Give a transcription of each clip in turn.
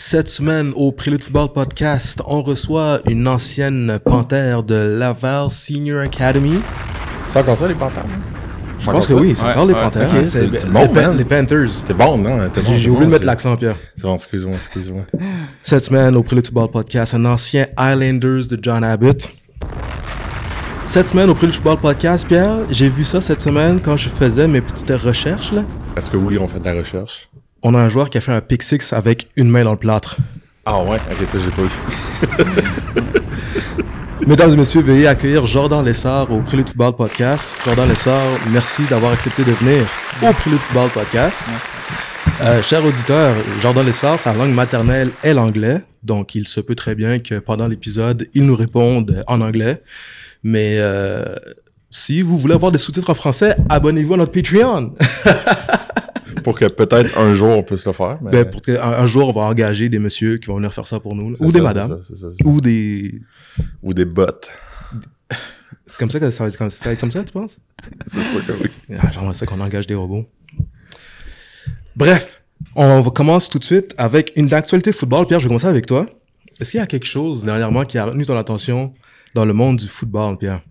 Cette semaine, au Prélude Football Podcast, on reçoit une ancienne panthère de Laval Senior Academy. C'est encore ça, les panthères? Je pense que oui, c'est Ouais, encore les panthères. c'est- les, c'est bon, Pan- man. les Panthers. T'es bon, non? Bon, J'ai bon, oublié de mettre c'est- l'accent, Pierre. C'est bon, excuse-moi, excuse-moi. Cette semaine, au Prélude Football Podcast, un ancien Highlanders de John Abbott. Cette semaine, au Prélude Football Podcast, Pierre, j'ai vu ça cette semaine quand je faisais mes petites recherches. Là. Est-ce que oui, on fait de la recherche? On a un joueur qui a fait un pick six avec une main dans le plâtre. Ah ouais? Ok, ça, j'ai pas vu. Mesdames et messieurs, veuillez accueillir Jordan Lessard au Prélude Football Podcast. Jordan Lessard, merci d'avoir accepté de venir au Prélude Football Podcast. Euh, cher auditeur, Jordan Lessard, sa langue maternelle est l'anglais, donc il se peut très bien que pendant l'épisode, il nous réponde en anglais. Mais euh, si vous voulez avoir des sous-titres en français, abonnez-vous à notre Patreon. Pour que peut-être un jour on puisse le faire. Mais... Ben, pour que, un, un jour, on va engager des messieurs qui vont venir faire ça pour nous, ou des madames, ça, ou des... Ou des bots. C'est comme ça que ça va être comme ça, comme tu penses? C'est sûr que oui. Ah, J'aimerais ça qu'on engage des robots. Bref, on commence tout de suite avec une actualité football. Pierre, je vais commencer avec toi. Est-ce qu'il y a quelque chose dernièrement qui a retenu ton attention dans le monde du football, Pierre?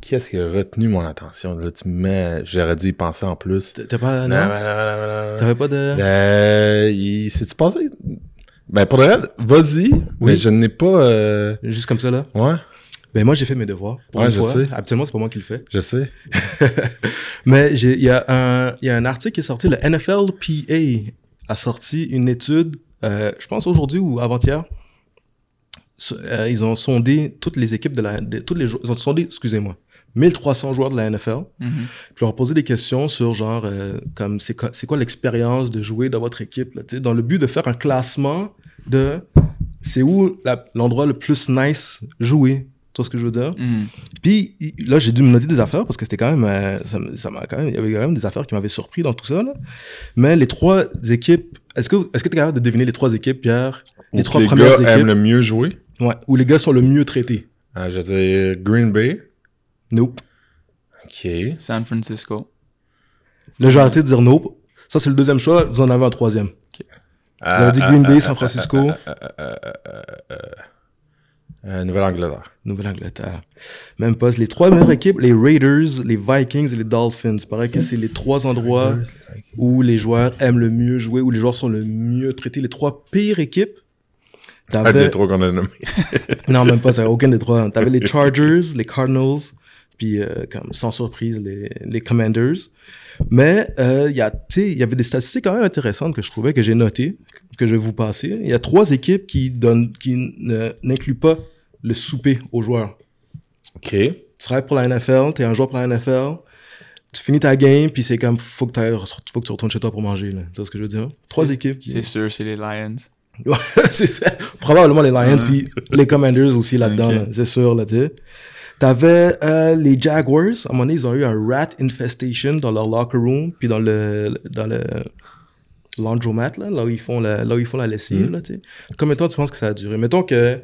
Qu'est-ce qui a retenu mon attention? Là, tu me. J'aurais dû y penser en plus. T'as pas, Non. T'avais pas de... Euh, il... C'est-tu passé? Ben, pour le reste, vas-y. Oui. Mais je n'ai pas... euh, Juste comme ça, là? Ouais, Ben, moi, j'ai fait mes devoirs. pour Ouais, une je fois. sais. Habituellement, c'est pas moi qui le fais. je sais. Mais il y, a un- y a un article qui est sorti, le NFLPA a sorti une étude, euh, je pense aujourd'hui ou avant-hier. Euh, ils ont sondé toutes les équipes de la... de- toutes les, ils ont sondé, excusez-moi, 1300 joueurs de la NFL. Mhm. Puis leur poser des questions sur genre, euh, comme c'est quoi, c'est quoi l'expérience de jouer dans votre équipe, là, tu sais, dans le but de faire un classement de c'est où l'endroit le plus nice jouer. Tu vois ce que je veux dire? Mhm. Puis là, j'ai dû me noter des affaires parce que c'était quand même, euh, ça, ça m'a quand même, il y avait quand même des affaires qui m'avaient surpris dans tout ça. Là. Mais les trois équipes, est-ce que est-ce que tu es capable de deviner les trois équipes, Pierre? Les Ou trois les premières gars équipes? aiment le mieux jouer? Ouais, où les gars sont le mieux traités. Euh, je veux dire Green Bay? Nope. OK. San Francisco. Là, j'ai arrêté de dire nope. Ça, c'est le deuxième choix. Vous en avez un troisième. Vous avez dit Green euh, Bay, euh, San Francisco, euh, euh, euh, euh, euh, euh, Nouvelle-Angleterre. Nouvelle-Angleterre. Même pas. Les trois meilleures équipes, les Raiders, les Vikings et les Dolphins. Il paraît que c'est les trois endroits où les joueurs aiment le mieux jouer, où les joueurs sont le mieux traités. Les trois pires équipes. T'avais- des trois qu'on a nommés. Non, même pas, c'est aucun des trois. T'avais les Chargers, les Cardinals, puis euh, comme sans surprise, les, les Commanders. Mais euh, il y tu avait des statistiques quand même intéressantes que je trouvais, que j'ai notées, que je vais vous passer. Il y a trois équipes qui, donnent, qui n'incluent pas le souper aux joueurs. OK. Tu travailles pour la NFL, t'es un joueur pour la NFL, tu finis ta game, puis c'est comme, faut que, faut que tu retournes chez toi pour manger. Là. Tu vois ce que je veux dire? Trois équipes qui... C'est sûr, c'est les Lions. C'est ça. Probablement les Lions, puis les Commanders aussi là-dedans, là, c'est sûr, là, tu sais. T'avais euh, les Jaguars, à un moment donné, ils ont eu un rat infestation dans leur locker room, puis dans le, dans le laundromat, là, là où ils font la, là où ils font la lessive, Mm. là, tu sais. Combien de temps tu penses que ça a duré? Mettons que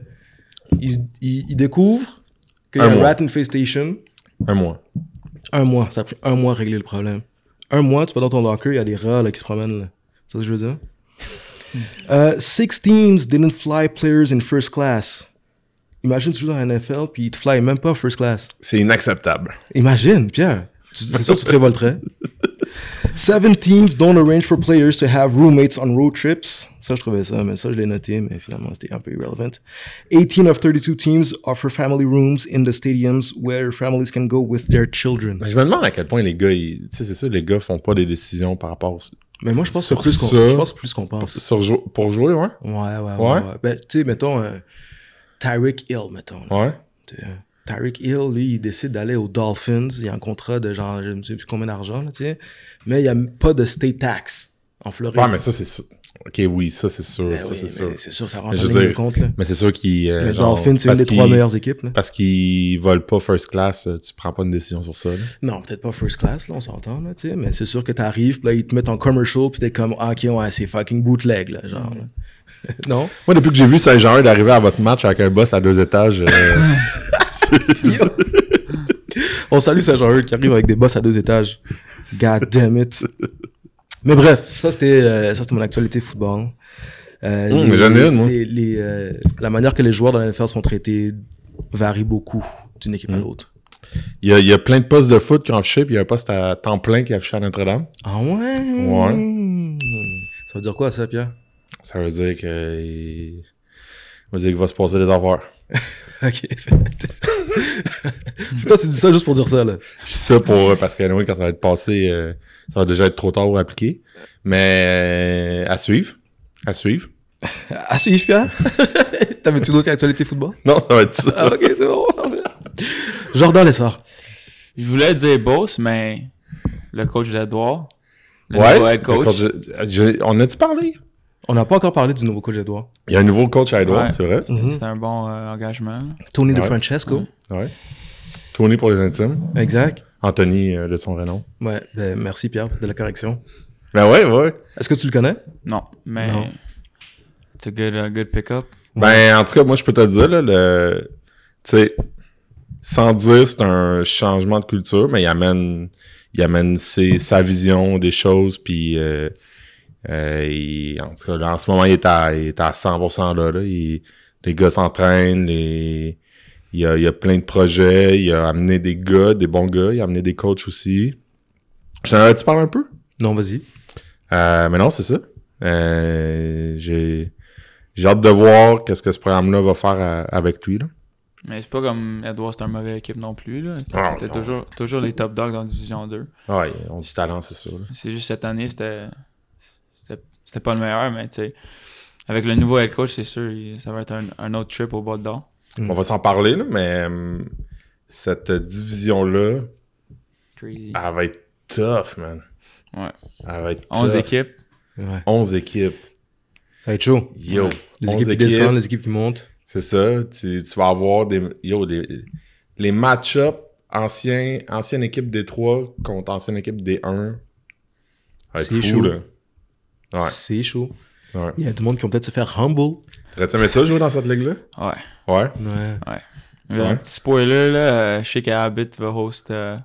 ils, ils, ils découvrent qu'il y a Un mois. rat infestation, Un mois. un mois, ça a pris un mois à régler le problème. Un mois, tu vas dans ton locker, il y a des rats là, qui se promènent. Là. C'est ça que je veux dire? Euh, six teams didn't fly players in first class. Imagine tu joues dans la NFL puis ils te fly même pas first class. C'est inacceptable. Imagine, Pierre. C'est sûr que tu te révolterais. Seven teams don't arrange for players to have roommates on road trips. Ça, je trouvais ça, mais ça, je l'ai noté, mais finalement, c'était un peu irrelevant. 18 of 32 teams offer family rooms in the stadiums where families can go with their children. Mais je me demande à quel point les gars, tu sais, c'est ça, les gars font pas des décisions par rapport Mais moi, je pense que plus qu'on, je pense plus qu'on pense. sur jou- pour jouer, ouais. Ouais, ouais, ouais. Ouais? ouais. Ben, tu sais, mettons, euh, Tyreek Hill, mettons. là. Ouais. Sais, Tyreek Hill, lui, il décide d'aller aux Dolphins. Il a un contrat de genre, je ne sais plus combien d'argent, là, tu sais. Mais il n'y a pas de state tax en Floride. Ouais, mais ça, c'est. Ok, oui, ça, c'est sûr. Ben ça, oui, c'est mais sûr. c'est sûr, ça rentre en compte, là. Mais c'est sûr qu'ils. euh, Dolphins, c'est une des trois meilleures équipes, là. Parce qu'ils volent pas first class, euh, tu prends pas une décision sur ça. là. Non, peut-être pas first class, là, on s'entend, là, tu sais. Mais c'est sûr que t'arrives, puis là, ils te mettent en commercial, puis t'es comme, ah, ok, ouais, c'est fucking bootleg, là, genre. là. non? Moi, depuis que j'ai vu Saint-Jean d'arriver à votre match avec un boss à deux étages, euh, On salue gens qui arrivent avec des boss à deux étages. God damn it. Mais bref, ça c'était euh, ça c'était mon actualité football. Euh, les- mais j'en ai une, moi. les- les, euh, la manière que les joueurs dans la NFL sont traités varie beaucoup d'une équipe à Hum. l'autre. Il y, a, il y a plein de postes de foot qui ont affiché, puis il y a un poste à temps plein qui est affiché à Notre-Dame. Ah ouais? Ouais. Ça veut dire quoi, ça, Pierre? Ça veut dire que. il- Ça veut dire qu'il va se passer des affaires. Ok. C'est toi, tu dis ça juste pour dire ça, là. Je dis ça pour. Parce que anyway, quand ça va être passé, euh, ça va déjà être trop tard pour appliquer. Mais euh, à suivre. À suivre. À suivre, Pierre? T'avais-tu d'autres actualités football? Non, ça va être ça. Ah, ok, c'est bon. Jordan Lessard. Je voulais dire Boss, mais le coach d'Edouard, le ouais. nouveau head coach, le je- je- on a-tu parlé? On n'a pas encore parlé du nouveau coach d'Edouard. Il y a un nouveau coach à Edouard, Ouais. c'est vrai. c'était un bon euh, engagement. Tony De Ouais. Francesco. Ouais. Tony pour les intimes. Exact. Anthony euh, de son vrai nom. Ouais, ben, merci Pierre de la correction. Ben ouais, ouais. Est-ce que tu le connais? Non, mais Non. it's a good, uh, good pick-up. Ben, en tout cas, moi, je peux te le dire, là, le... Tu sais, sans dire c'est un changement de culture, mais il amène, il amène ses- sa vision des choses, puis... euh, euh, il- en tout cas, là, en ce moment, il est à, il est à 100% là. là. Il- les gars s'entraînent, les- il, y a, il y a plein de projets, il a amené des gars, des bons gars, il a amené des coachs aussi. Je t'en avais-tu parlé un peu? Non, vas-y. Euh, mais non, c'est ça. Euh, j'ai j'ai hâte de voir qu'est-ce que ce programme-là va faire à- avec lui. Là. Mais c'est pas comme Edouard, c'est un mauvais équipe non plus. là. Ah, C'était toujours, toujours les top dogs dans la Division 2. Ouais, ont du talent, c'est sûr. là. C'est juste cette année, c'était c'était pas le meilleur, mais tu sais, avec le nouveau head coach, c'est sûr, ça va être un, un autre trip au bas d'or. Mm. On va s'en parler, là, mais hum, cette division-là, Crazy. elle va être tough, man. Ouais. Elle va être 11 tough. équipes. Ouais. 11 équipes. Ça va être chaud. Yo. Ouais. Les 11 équipes qui descendent, les équipes qui montent. C'est ça. Tu, tu vas avoir des. Yo, des, les match-up anciens, ancienne équipe des 3 contre ancienne équipe des 1. Ça va être C'est fou, chaud. là. Ouais. C'est chaud. ouais. Il y a du monde qui vont peut-être se faire humble. T'aurais-tu aimé ça jouer dans cette ligue-là? Ouais. Ouais. Ouais. Un Ouais. petit spoiler, là, euh, je sais qu'Habit va host euh,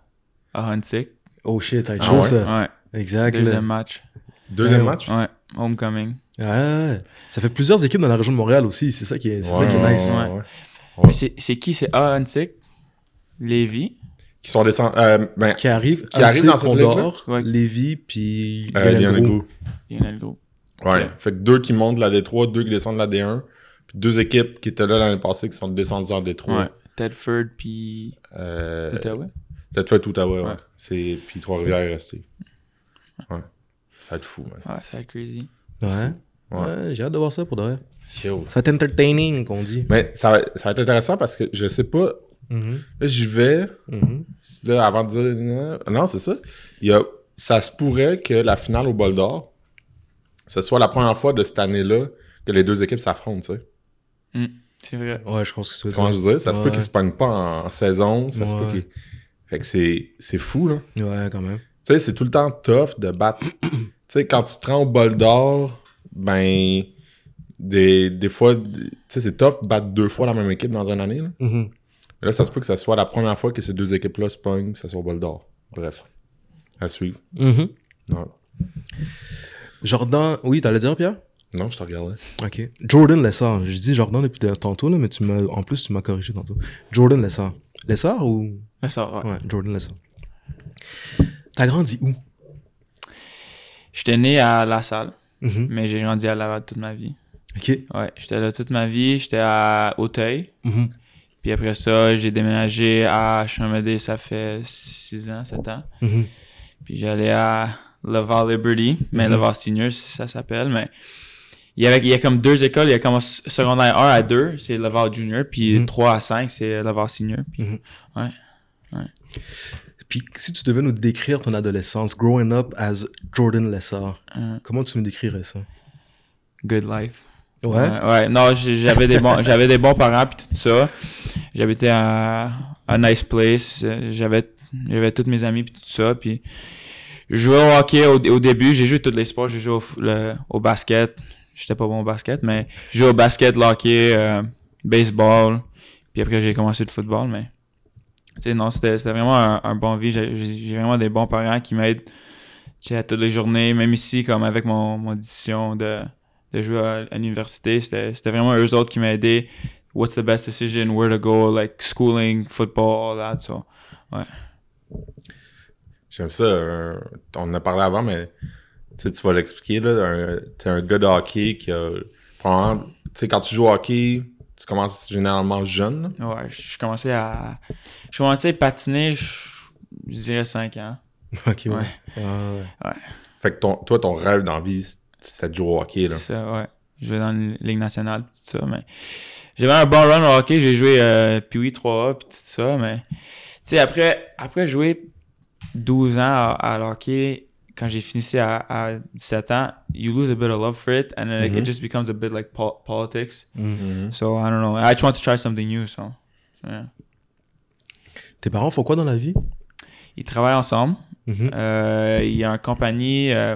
à Huntsick. Oh shit, ça va être Ah chaud ouais? ça. Ouais. Exact. là. Deuxième match. Deuxième Ouais. match? Ouais. Homecoming. Ouais. Ça fait plusieurs équipes dans la région de Montréal aussi. C'est ça qui est, c'est ça qui est nice. ouais, Ouais. ouais. Ouais. Mais c'est c'est qui? C'est à Huntsick? Lévis? Qui sont descendus. Euh, ben, Qui arrive, Qui arrive dans cette Condor? Ouais. Lévis, puis euh, Galen Lionel Gros. Gros. Il y en a le gros. Ouais. Fait que deux qui montent de la D3, deux qui descendent de la D1. Puis deux équipes qui étaient là l'année passée qui sont descendues en D3. Ouais. Tedford puis Euh, Ottawa? Tout à ouais. Ouais. C'est... Puis Trois-Rivières est resté. Ouais. Ça va être fou, man. Ouais, ça va être crazy. Ouais. Ouais. Ouais, j'ai hâte de voir ça pour de vrai. Ça va être entertaining, qu'on dit. Mais ça va, ça va être intéressant parce que je sais pas. Mhm. Là, j'y vais. Mhm. Là, avant de dire. Non, non, c'est ça. Il y a, ça se pourrait que la finale au bol d'or, ce soit la première fois de cette année-là que les deux équipes s'affrontent, tu sais. C'est vrai. Ouais, je pense que c'est que je veux dire? Ça se peut qu'ils se pognent pas en, en saison. Ça se peut qu'ils. Fait que c'est, c'est fou, là. Ouais, quand même. Tu sais, c'est tout le temps tough de battre. tu sais, quand tu te rends au bol d'or, ben. Des, des fois, tu sais, c'est tough de battre deux fois la même équipe dans une année, là. Mhm. Mais là, ça se peut que ça soit la première fois que ces deux équipes-là se pognent, que ça soit au bol d'or. Bref. À suivre. Mhm. Non, Jordan, oui, t'allais dire, Pierre? non je te regardais. Ok. Jordan Lessard. Je dis Jordan depuis tantôt, là, mais tu m'as, en plus, tu m'as corrigé tantôt. Jordan Lessard. Lessard ou? Ça, ouais. Ouais, Jordan Lessard. T'as grandi où? J'étais né à La Salle, Mhm. mais j'ai grandi à Laval toute ma vie. Ok. Ouais, j'étais là toute ma vie. J'étais à Auteuil. Mhm. Puis après ça, j'ai déménagé à Chamédé, ça fait 6 ans, 7 ans. Mhm. Puis j'allais à Laval Liberty, mais Mhm. Laval Senior, ça s'appelle. Mais il y, avait, il y a comme deux écoles. Il y a comme secondaire 1 à 2, c'est Laval Junior. Puis Mhm. 3 à 5, c'est Laval Senior. Puis Puis si tu devais nous décrire ton adolescence, growing up as Jordan Lessard, euh, comment tu nous décrirais ça? good life. Ouais? Ouais, non, j'avais des bons, j'avais des bons parents puis tout ça. J'habitais à à nice place. J'avais, j'avais tous mes amis puis tout ça. Puis je jouais au hockey au, au début. J'ai joué tous les sports. J'ai joué au, le- au basket. J'étais pas bon au basket, mais j'ai joué au basket, le hockey, euh, baseball. Puis après j'ai commencé le football, mais tu sais non, c'était, vraiment un, un bon vie. J'ai, vraiment des bons parents qui m'aident. Toutes les journées, même ici, comme avec mon, mon décision de de jouer à, à l'université. C'était c'était vraiment eux autres qui m'ont aidé. What's the best decision, where to go, like schooling, football, all that. So, J'aime ça. euh, on en a parlé avant, mais tu tu vas l'expliquer. là. un- T'es un gars de hockey qui a. probablement- Tu quand tu joues au hockey, tu commences généralement jeune. ouais, je commençais à, je commençais à patiner, je, je dirais 5 ans. Ok, ouais. Ouais. Ah, ouais. Fait que ton, toi, ton rêve dans la vie, c'était au hockey. Là. C'est ça, ouais. Dans la Ligue nationale, tout ça, mais j'avais un bon run au hockey, j'ai joué euh, Pee-Wee 3A, puis tout ça, mais tu sais, après, après jouer 12 ans à, à l'hockey, quand j'ai fini à, à 17 ans, you lose a bit of love for it, and then like, Mhm. it just becomes a bit like po- politics. Mhm. So, I don't know. I just want to try something new, so, yeah. Tes parents font quoi dans la vie? Ils travaillent ensemble. Mhm. Euh, il y a une compagnie, euh,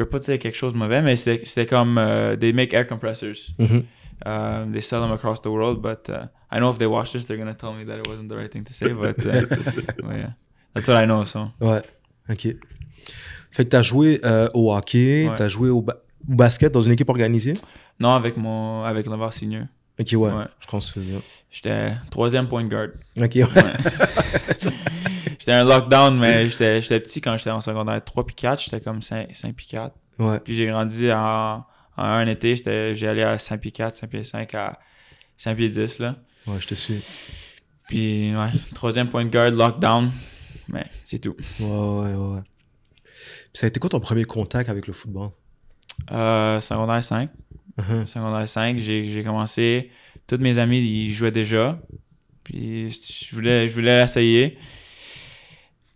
je veux pas dire quelque chose de mauvais, mais c'était comme, euh, they make air compressors. Mhm. Um, they sell them across the world, but uh, I know if they watch this, they're gonna tell me that it wasn't the right thing to say. But, uh, but yeah, that's what I know. So Ouais, ok. Fait que t'as joué euh, au hockey, Ouais. t'as joué au, ba- basket dans une équipe organisée? Non, avec mon avec Lavar Senior, Ok, ouais. Ouais. Je pense que c'est ça. j'étais troisième point guard. Ok, ouais. J'étais un lockdown, mais j'étais petit quand j'étais en secondaire 3 puis 4, j'étais comme 5, 5 puis 4. Ouais. Puis j'ai grandi en, en un été, j'ai allé à 5 pieds 4, 5 pieds 5 à 5 pieds 10 là. Ouais, je te suis. Puis ouais, troisième point guard, lockdown, mais c'est tout. Ouais, ouais, ouais. Puis ça a été quoi ton premier contact avec le football? Euh, secondaire 5. Mhm. secondaire 5, j'ai j'ai commencé. Tous mes amis, ils jouaient déjà. Puis je voulais, je voulais l'essayer.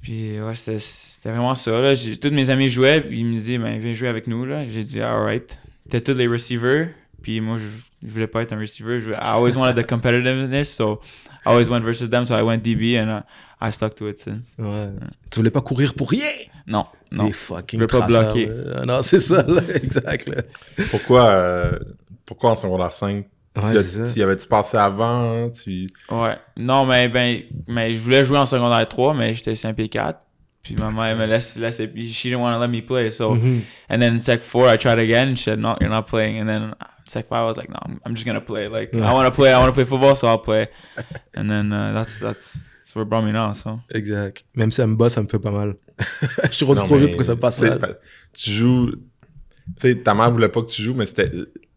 Puis ouais, c'était vraiment ça. Là. J'ai- Tous mes amis jouaient, puis ils me disaient, ben, viens jouer avec nous. là. J'ai dit, alright. T'es tous les receivers. Puis moi, je, je voulais pas être un receiver. Je, voulais- I always wanted the competitiveness, so I always went versus them. So I went DB and uh, I stuck to it since. Ouais. Tu voulais pas courir pour rien? Non, non. Les fucking Je veux pas bloquer. Non, c'est ça, là. exact. Là. Pourquoi, euh, pourquoi en secondaire 5 Ouais, Tu c'est ça. y avais-tu passé avant? hein? Tu... Ouais. Non, mais ben, mais je voulais jouer en secondaire 3, mais j'étais 5 pieds 4. Puis ma mère me laisse, laisse she didn't want to let me play. So, Mhm. and then sec 4, I tried again. And she said, no, you're not playing. And then sec 5, I was like, no, I'm, just going to play. Like, Ouais. I want to play, I want to play football, so I'll play. And then uh, that's, that's, that's where it brought me now, so. Exact. Même si elle me bat, ça me fait pas mal. je suis rendu trop vite pour que ça me passe mal. Tu joues. Tu sais, ta mère voulait pas que tu joues, mais c'était.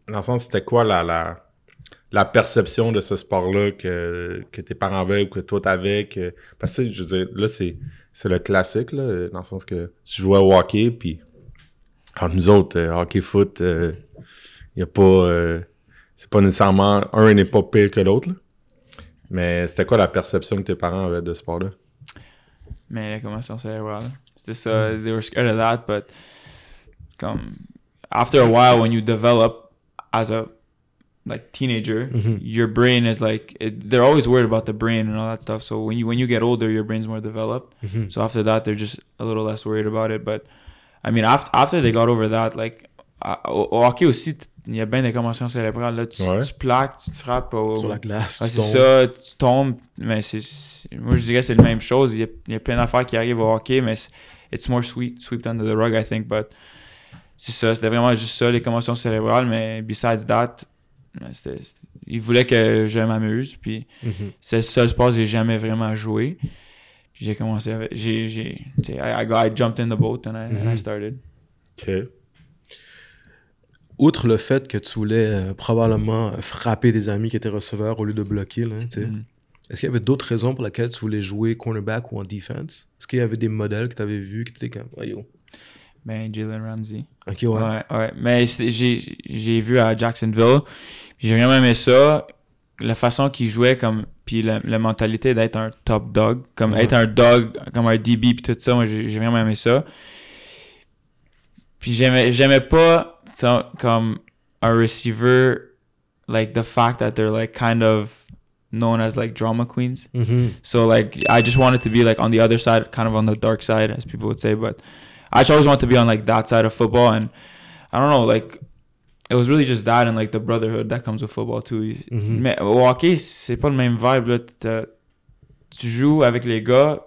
Dans le sens, c'était quoi la, la, la perception de ce sport-là que, que tes parents avaient ou que toi t'avais? Que... Parce que, je veux dire, là, c'est, le classique, dans le sens que tu jouais au hockey, puis entre nous autres, euh, hockey-foot, il y a pas. euh, c'est pas nécessairement. Un n'est pas pire que l'autre. Mais c'était quoi la perception que tes parents avaient de ce sport-là? Mais la commotion cérébrale. C'était ça. They were scared of that, but come after a while, when you develop as a like teenager, Mhm. your brain is like it, they're always worried about the brain and all that stuff. So when you when you get older, your brain's more developed. Mhm. So after that, they're just a little less worried about it. But I mean, after after they got over that, like au, hockey aussi, il y a bien des commotions cérébrales. Là, tu, Ouais. tu plaques, tu te frappes au, Sur la glace, Ouais, c'est tombes. ça, tu tombes, mais c'est, c'est- moi je dirais que c'est la même chose. Il y a, il y a plein d'affaires qui arrivent au hockey, mais c'est- it's more sweet, swept under the rug, I think. But c'est ça, c'était vraiment juste ça, les commotions cérébrales. Mais besides that, il voulait que je m'amuse. Puis Mhm. c'est le seul sport que j'ai jamais vraiment joué. Puis j'ai commencé avec. J'ai, I, I, jumped in the boat and I, and I Mhm. started. OK. Outre le fait que tu voulais euh, probablement frapper des amis qui étaient receveurs au lieu de bloquer, là, Mhm. est-ce qu'il y avait d'autres raisons pour lesquelles tu voulais jouer cornerback ou en defense? Est-ce qu'il y avait des modèles que tu avais vus qui étaient comme, oh, yo. Ben, Jalen Ramsey. Ok, ouais. Ouais, ouais. Mais j'ai vu à Jacksonville, j'ai vraiment aimé ça. La façon qu'il jouait, comme, puis la, la mentalité d'être un top dog, comme Ouais. être un dog, comme un DB, puis tout ça, moi j'ai vraiment aimé ça. Puis j'aimais pas, comme un receiver, like the fact that they're like kind of known as like drama queens. Mhm. So like I just wanted to be like on the other side, kind of on the dark side, as people would say. But I just always wanted to be on like that side of football, and I don't know, like it was really just that and like the brotherhood that comes with football too. Mhm. Mais au hockey, c'est pas le même vibe là. Tu joues avec les gars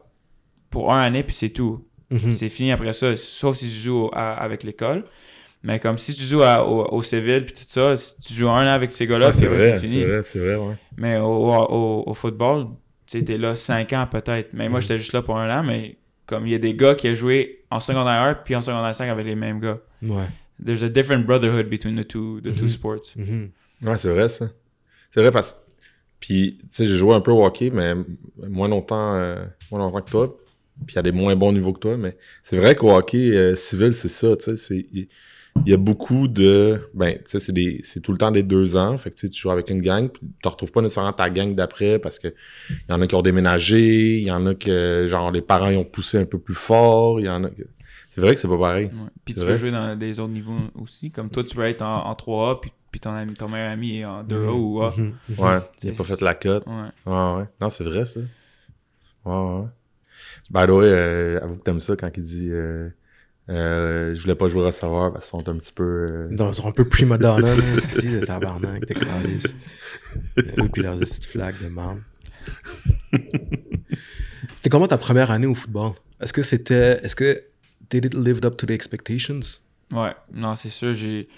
pour un année puis c'est tout. Mhm. C'est fini après ça, sauf si tu joues à- avec l'école. Mais comme si tu joues à- au, au civil puis tout ça, si tu joues un an avec ces gars-là, puis c'est vrai, c'est c'est fini. vrai, c'est vrai, ouais. Mais au, au, au football, tu t'es là 5 ans peut-être. Mais moi, Mhm. j'étais juste là pour un an, mais comme il y a des gars qui ont joué en secondaire 1 puis en secondaire 5 avec les mêmes gars. Ouais. There's a different brotherhood between the two, the two Mhm. sports. Mhm. Ouais, c'est vrai, ça. C'est vrai parce Puis, tu sais, j'ai joué un peu au hockey, mais moins longtemps, euh, moins longtemps que toi. Puis, à des moins bons niveaux que toi. Mais c'est vrai qu'au hockey euh, civil, c'est ça, tu sais. Il y a beaucoup de. Ben, tu sais, c'est des- c'est tout le temps des deux ans. Fait que tu tu joues avec une gang, puis tu retrouves pas nécessairement ta gang d'après parce que il y en a qui ont déménagé, il y en a que, genre, les parents ils ont poussé un peu plus fort, il y en a que. C'est vrai que c'est pas pareil. Ouais. Puis tu peux vrai. jouer dans des autres niveaux aussi. Comme toi, tu peux être en, en 3A, puis, puis ton, ami, ton meilleur ami est en 2A ou A. Mhm. Ouais, il C'est- a pas fait la cote. Ouais. Ouais, ouais. Non, c'est vrai, ça. Ouais, ouais. By the way, euh, avoue que t'aimes ça quand il dit euh, euh, je voulais pas jouer receveur parce qu'ils sont un petit peu. euh, Non, ils sont un peu prima donna, là, style de tabarnak, de calice. Eux puis leurs petites flaques de marde. C'était comment ta première année au football? Est-ce que c'était... Est-ce que did it lived up to the expectations? Ouais, non, c'est sûr. J'ai,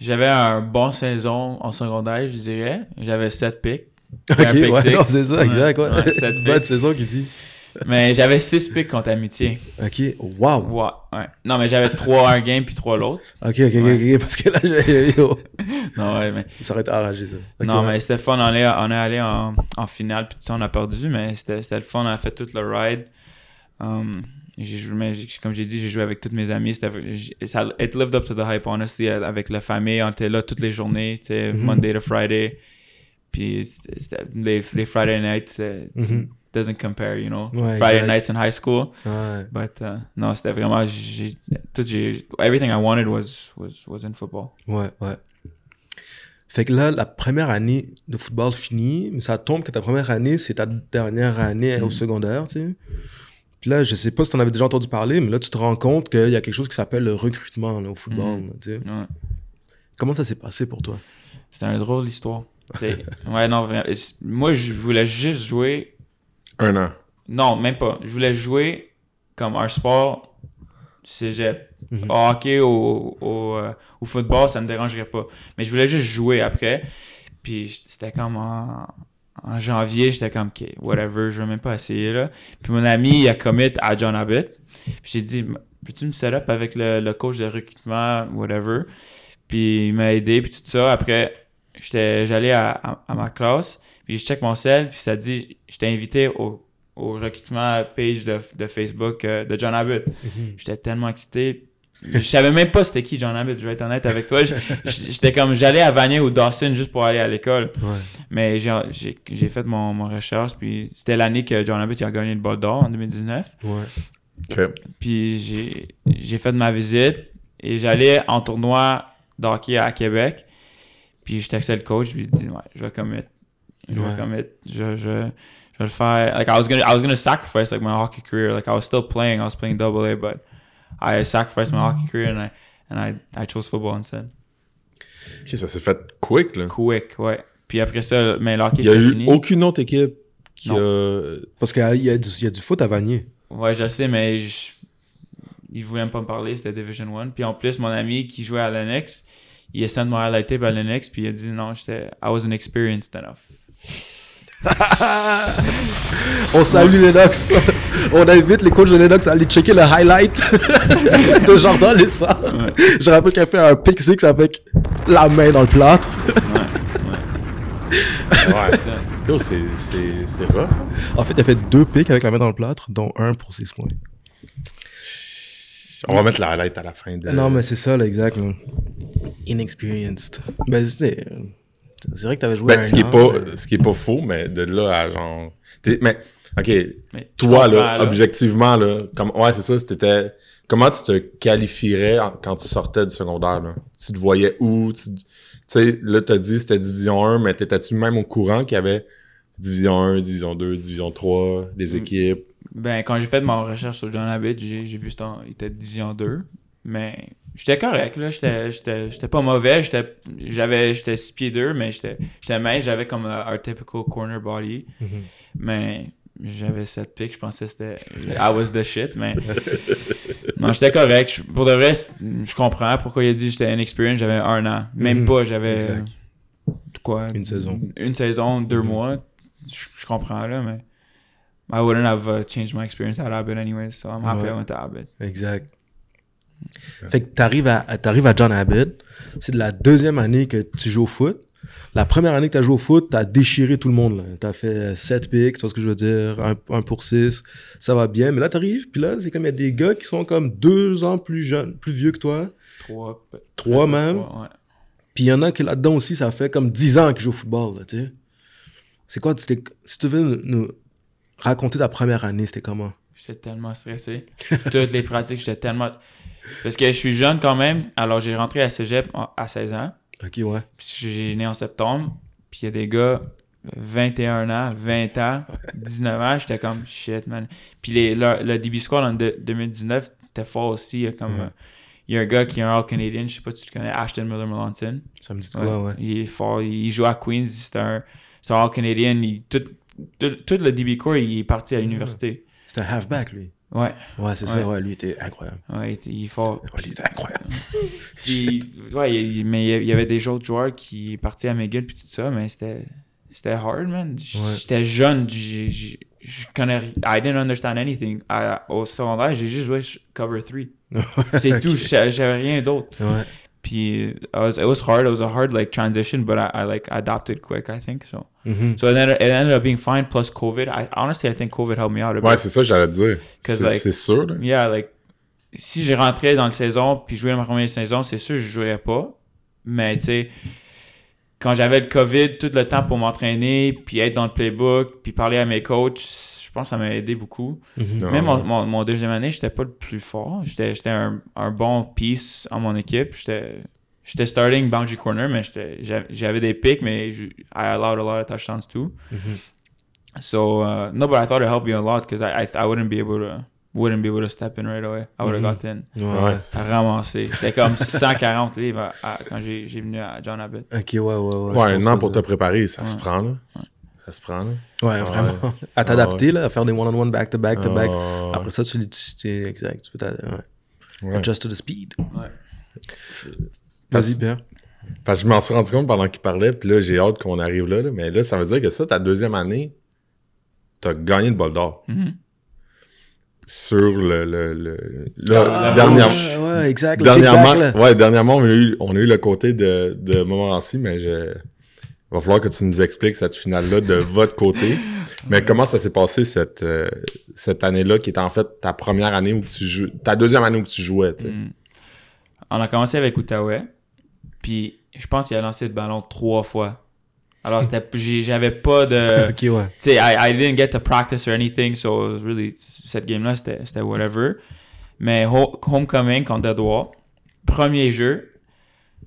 j'avais un bon saison en secondaire, je dirais. J'avais 7 picks. Ok, pick ouais, non, c'est ça, Ouais, exact, ouais. ouais, sept Bonne picks. saison qui dit. Mais j'avais 6 picks contre Amitié. Ok, wow. Ouais, ouais. Non, mais j'avais 3 un game puis 3 l'autre. Ok, ok, ok, Ouais. ok, parce que là, j'ai... Non, ouais, mais. Ça aurait été arrangé, ça. Non, ouais. mais c'était fun. On est, on est allé en, en finale, puis tout ça, on a perdu, mais c'était, le fun. On a fait tout le ride. Um, joué, comme j'ai dit, j'ai joué avec tous mes amis. Ça, it lived up to the hype, honestly, avec la famille. On était là toutes les journées, tu sais, Mhm. Monday to Friday. Puis les, les Friday nights, it Mhm. Doesn't compare, you know? Ouais, Friday exact. nights in high school. Ouais. But uh, non, c'était vraiment. J'ai, tout, j'ai, everything I wanted was, was, was in football. Ouais, ouais. Fait que là, la première année de football finie, mais ça tombe que ta première année, c'est ta dernière année au Mhm. secondaire, tu sais. Puis là, je sais pas si t'en avais déjà entendu parler, mais là, tu te rends compte qu'il y a quelque chose qui s'appelle le recrutement là, au football, Mhm. tu sais. Ouais. Comment ça s'est passé pour toi? C'était une drôle d'histoire. Ouais, non, vraiment. Moi, je voulais juste jouer. Un an. Non, même pas. Je voulais jouer comme un sport cégep. Mhm. Au hockey, au, au, euh, au football, ça me dérangerait pas. Mais je voulais juste jouer après. Puis c'était comme en, en janvier, j'étais comme, OK, whatever, je vais même pas essayer là. Puis mon ami, il a commit à John Abbott. Puis j'ai dit, peux-tu me set up avec le, le coach de recrutement, whatever. Puis il m'a aidé, puis tout ça. Après, j'étais, j'allais à, à, à ma classe, puis je check mon cell, puis ça dit, j'étais invité au, au recrutement page de, de Facebook euh, de John Abbott. Mhm. J'étais tellement excité. Je savais même pas c'était qui John Abbott, je vais être honnête avec toi. J'étais comme, j'allais à Vanier ou Dawson juste pour aller à l'école. Ouais. Mais j'ai- fait mon, mon recherche, puis c'était l'année que John Abbott il a gagné le bol d'or en 2019. Ouais. Ok. Puis j'ai j'ai fait ma visite et j'allais en tournoi d'hockey à Québec. Puis je textais le coach, je lui ai dit ouais, je vais commit. Je Ouais. vais commit. Je, je, je vais le faire. Like I was gonna I was gonna sacrifice like my hockey career. Like I was still playing, I was playing double A, but I sacrificed my hockey career and I and I, I chose football instead. Ok, ça s'est fait quick, là. Quick, ouais. Puis après ça, mais le hockey Il y a eu fini. aucune autre équipe qui a. Parce qu'il y, y, a du- il y a du foot à Vanier. Ouais, je sais, mais je... il voulait même pas me parler, c'était Division 1. Puis en plus, mon ami qui jouait à Lennox, il a sent mon highlight tape à puis il a dit non, j'étais, I wasn't experienced enough. On salue Lennox. On invite les coachs de Lennox à aller checker le highlight de Jordan Lessard. Ouais. Je rappelle qu'il a fait un pick six avec la main dans le plâtre. Ouais, Ouais. c'est ça. Yo, c'est rough. En fait, a fait deux picks avec la main dans le plâtre, dont un pour 6 points. On va mettre la highlight à la fin de. Non, mais c'est ça, là, exact. Là. Inexperienced. Ben, c'est c'est vrai que t'avais joué Ben, un ce qui est an, pas, mais- ce qui est pas faux, mais de là à genre. Mais, ok, Mais toi, là, objectivement, là, comme, ouais, c'est ça, c'était. Comment tu te qualifierais en- quand tu sortais du secondaire, là? Tu te voyais où? Tu tu sais, là, t'as dit c'était Division 1, mais t'étais-tu même au courant qu'il y avait Division 1, Division 2, Division 3, des Mm. équipes? Ben, quand j'ai fait ma recherche sur John Abbott, j'ai, j'ai vu qu'il était Division 2. Mais j'étais correct, là. J'étais, pas mauvais. J'étais, j'avais, j'étais 6 pieds 2, mais j'étais, j'étais mince. J'avais comme un, un typical corner body. Mhm. Mais j'avais 7 picks, je pensais que c'était I was the shit, mais non, j'étais correct. Pour de vrai, c'est- je comprends pourquoi il a dit j'étais inexperienced, j'avais un an. Même Mhm. pas, j'avais quoi? Une saison. Une saison, deux Mhm. mois. Je, comprends là, mais I wouldn't have uh, changed my experience at Abbott anyway, so I'm happy Ouais. I went to Abbott. Exact. Fait que t'arrives à, t'arrives à John Abbott. C'est de la deuxième année que tu joues au foot. La première année que tu as joué au foot, tu as déchiré tout le monde. Tu as fait 7 picks, tu vois ce que je veux dire, 1 pour 6. Ça va bien. Mais là, tu arrives, puis là, c'est comme il y a des gars qui sont comme deux ans plus jeunes, plus vieux que toi. Trois. pe- Trois presque même. trois, ouais. Puis il y en a qui là-dedans aussi, ça fait comme 10 ans qu'ils jouent au football. là, tu sais. C'est quoi, si tu veux nous raconter ta première année, c'était comment? J'étais tellement stressé. Toutes les pratiques, j'étais tellement. Parce que je suis jeune quand même. Alors, j'ai rentré à cégep à 16 ans. Ok, ouais. Puis j'ai né en septembre. Puis il y a des gars, 21 ans, 20 ans, 19 ans. J'étais comme shit, man. Puis les, le, le DB Squad en de- 2019 était fort aussi. Il y a comme. Ouais. il y a un gars qui est un All-Canadian, je sais pas si tu le connais, Ashton Miller-Melanson. Ça me dit Ouais. quoi, ouais. Il est fort. Il joue à Queens. C'est un, c'est un All-Canadian. Tout, tout, tout le DB Core, il est parti à l'université. C'était un halfback, lui. Ouais, Ouais, c'est ça, Ouais. lui était incroyable. ouais, il était- il fort. Ouais, lui était incroyable. Puis, ouais, il- mais il y avait des autres joueurs qui partaient à McGill puis tout ça, mais c'était c'était hard, man. J'étais jeune, je connais I didn't understand anything. À- au secondaire, j'ai juste joué cover 3. C'est tout, j'a- j'avais rien d'autre. Ouais. Puis, I was, it was hard, it was a hard like transition, but I, I like adapted quick, I think. So, Mhm. so it ended, it ended up being fine. Plus COVID, I honestly I think COVID helped me out a Ouais, bit. c'est ça j'allais te dire. C'est like- c'est sûr, là. Yeah, like, si j'ai rentré dans la saison puis joué ma première saison, c'est sûr que je jouerais pas. Mais tu sais, quand j'avais le COVID, tout le temps pour m'entraîner, puis être dans le playbook, puis parler à mes coachs, je pense que ça m'a aidé beaucoup. Même mon, mon, mon deuxième année, j'étais pas le plus fort. J'étais j'étais un, un bon piece en mon équipe. J'étais j'étais starting boundary corner, mais j'avais des picks, mais je- I allowed a lot of touchdowns too. Mhm. So uh, no, but I thought it helped me a lot because I, I I wouldn't be able to wouldn't be able to step in right away. I would have got in. Ouais. Ouais. À ramasser. J'étais comme 140 livres à- à- quand j'ai j'ai venu à John Abbott. Ok, ouais, ouais, ouais. Ouais, un an pour te préparer, ça se prend, là. Ça se prend, là. Ouais, vraiment. À t'adapter, là, à faire des one-on-one back-to-back-to-back. Ah, Après ça, tu, tu, tu exact, tu peux ouais. ouais. adjust to the speed. Ouais. Vas-y, Pierre. Parce que je m'en suis rendu compte pendant qu'il parlait, puis là, j'ai hâte qu'on arrive là, là. Mais là, ça veut dire que ça, ta deuxième année, t'as gagné le bol d'or. Mhm. Sur le. le, le là, Ah, dernière- ouais, ouais, exact. le dernièrement, là. ouais, dernièrement, on a eu, on a eu le côté de, de Montmorency, mais je, il va falloir que tu nous expliques cette finale-là de votre côté. Mais comment ça s'est passé cette, euh, cette année-là, qui était en fait ta première année où tu joues, ta deuxième année où tu jouais, tu sais? Mm. On a commencé avec Outaouais. Puis je pense qu'il a lancé le ballon trois fois. Alors j'avais pas de Ok, ouais. tu sais, I, I didn't get to practice or anything, so it was really, cette game-là, c'était c'était whatever. Mais ho- Homecoming contre Deadwall, premier jeu,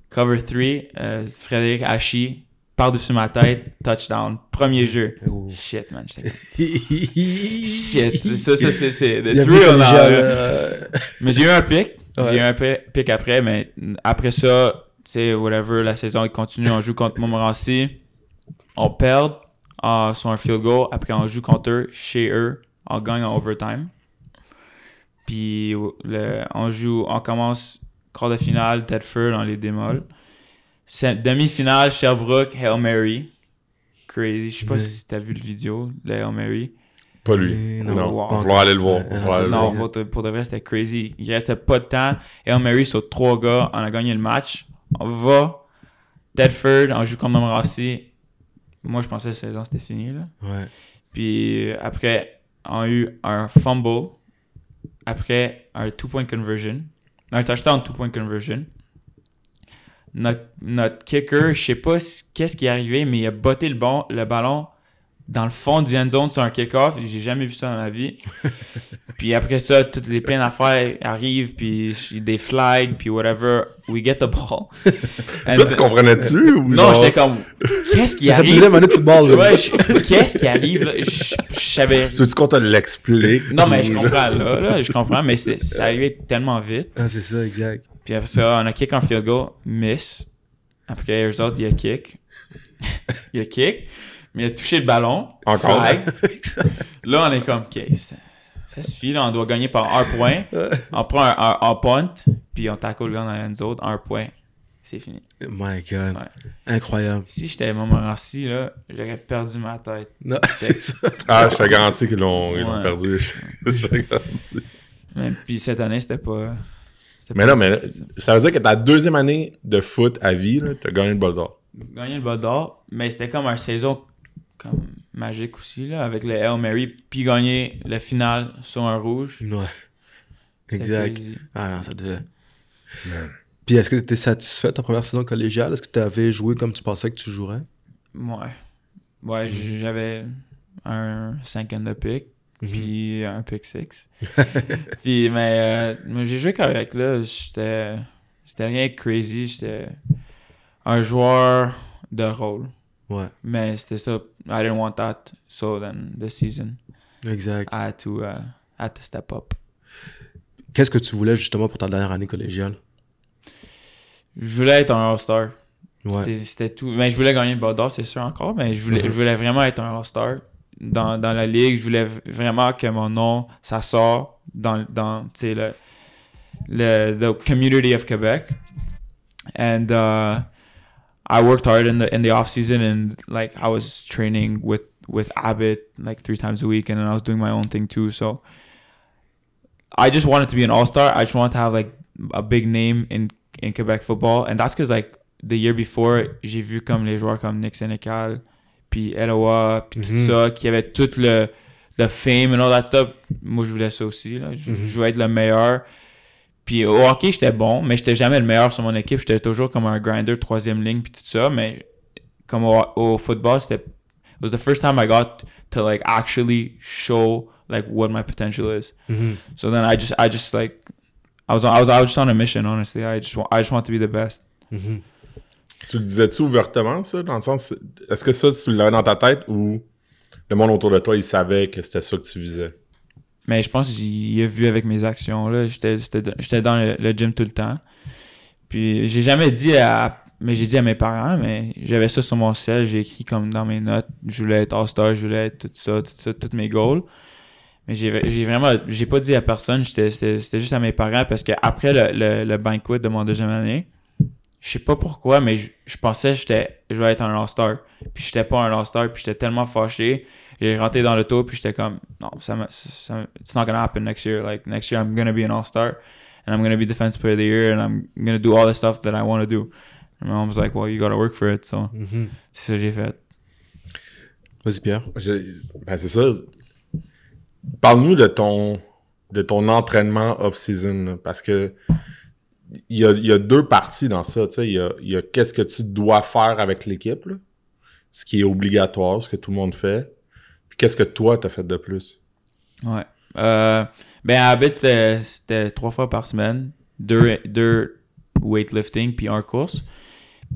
cover 3, Frédéric Hachi, par-dessus ma tête, touchdown, premier jeu. Oh. Shit, man, shit, ça, ça, c'est, c'est, real now, euh, Mais j'ai eu un pic. Ouais. J'ai eu un pi- pic après, mais après ça, tu sais, whatever, la saison, il continue. On joue contre Montmorency. On perd euh, sur un field goal. Après, on joue contre eux, chez eux. On gagne en overtime. Puis, le- on joue, on commence quart de finale, Tedford dans les démols. C'est- Demi-finale, Sherbrooke, Hail Mary. Crazy. Je sais pas Ouais. si t'as vu le vidéo, le Hail Mary. Pas lui. Eh, Non, non, il wow. va aller le voir. Va non, le Non, voir. pour, de- pour de vrai, c'était crazy. Il restait pas de temps. Et on Mary sur trois gars, on a gagné le match. On va. Tedford, on joue contre Montmorency. Moi, je pensais que la saison c'était fini. Là. Ouais. Puis euh, après, on a eu un fumble. Après, un two-point conversion. Un touchdown two-point conversion. Notre, notre kicker, je sais pas qu'est-ce qui est arrivé, mais il a botté le, bon, le ballon dans le fond du end zone sur un kick-off. J'ai jamais vu ça dans ma vie. puis après ça, toutes les plein d'affaires arrivent, puis des flags, puis whatever. We get the ball. And- Toi, tu comprenais-tu ou non, j'étais comme, qu'est-ce qui C'est arrive? année de football. Ouais, qu'est-ce qui arrive? là? Je, savais. Tu veux qu'on te l'explique? Non, mais je comprends, là, là, je comprends, mais c'est c'est arrivé tellement vite. Ah, c'est ça, exact. Puis après ça, on a kick en field goal, miss. Après, eux autres, il y a kick. il y a kick. Mais il a touché le ballon. Encore. flag. Là, on est comme, OK, ça, ça suffit. Là, on doit gagner par un point. On prend un, un, un punt, puis on tackle le gars dans la zone, un point. C'est fini. My God. Ouais. Incroyable. Si j'étais Montmorency, là, j'aurais perdu ma tête. Non, c'est ça. Ah, je te garantis qu'ils l'ont ils l'ont Ouais. perdu. Je te garantis. Puis cette année, c'était pas. Mais non, mais ça veut dire que ta deuxième année de foot à vie, là, t'as gagné le bol d'or. Gagné le bas d'or, mais c'était comme une saison comme magique aussi, là, avec le Hail Mary, puis gagner le final sur un rouge. Ouais. Exact. crazy. Ah non, ça devait. Puis est-ce que tu étais satisfait de ta première saison collégiale? Est-ce que tu avais joué comme tu pensais que tu jouerais? Ouais. Ouais, j'avais un 5 de pick, puis un pick 6. puis, mais, euh, j'ai joué correct, là. J'étais. C'était rien de crazy. J'étais un joueur de rôle. Ouais, Mais c'était ça. I didn't want that. So then, this season, exact. I had to, uh, I had to step up. Qu'est-ce que tu voulais justement pour ta dernière année collégiale? Je voulais être un All-Star. Ouais. C'était- tout. Mais je voulais gagner le Ball d'Or, c'est sûr encore, mais je voulais, Mhm. je voulais vraiment être un All-Star dans, dans la ligue. Je voulais vraiment que mon nom, ça sort dans, dans le, le the community of Quebec. And uh, I worked hard in the in the off season and like I was training with with Abbott like three times a week and I was doing my own thing too. So I just wanted to be an all-star. I just wanted to have like a big name in in Quebec football, and that's because like the year before, j'ai vu comme les joueurs comme Nick Sénécal, puis Eloa, puis tout Mhm. ça, qui avaient tout le the fame and all that stuff. Moi, je voulais ça aussi. Là. Je, je voulais être le meilleur. Puis au hockey, j'étais bon, mais j'étais jamais le meilleur sur mon équipe. J'étais toujours comme un grinder, troisième ligne, puis tout ça. Mais comme au, au football, c'était it was the first time I got to like actually show like what my potential is. Mhm. So then I just I just like I was on, I was I was just on a mission honestly. I just want I just want to be the best. Mhm. Tu le disais-tu ouvertement, ça, dans le sens... Est-ce que ça, tu l'avais dans ta tête ou le monde autour de toi, il savait que c'était ça que tu visais? Mais je pense qu'il a vu avec mes actions là, j'étais dans le, gym tout le temps. Puis j'ai jamais dit à mais j'ai dit à mes parents mais j'avais ça sur mon ciel, j'ai écrit comme dans mes notes, je voulais être all-star, je voulais être tout ça, tout ça, tous mes goals. Mais j'ai vraiment j'ai pas dit à personne, c'était juste à mes parents parce que après le, le, le banquet de mon deuxième année, je sais pas pourquoi, mais je, je pensais que j'étais, je vais être un All-Star. Puis j'étais pas un All-Star, puis j'étais tellement fâché. J'ai rentré dans l'auto, puis j'étais comme, non, ça, me- ça, me- it's not gonna happen next year. Like, next year, I'm gonna be an All-Star, and I'm gonna be Defense Player of the Year, and I'm gonna do all the stuff that I want to do. And my mom was like, well, you gotta work for it. So, Mhm. c'est ça que j'ai fait. Vas-y, Pierre. Ben, c'est ça. Parle-nous de ton, de ton entraînement off-season, parce que il y a, il y a deux parties dans ça. tu sais. Il y a, il y a qu'est-ce que tu dois faire avec l'équipe, ce qui est obligatoire, ce que tout le monde fait, puis qu'est-ce que toi, t'as fait de plus? Ouais. Euh, ben, à Habit, c'était trois fois par semaine. Deux, deux weightlifting, puis un course.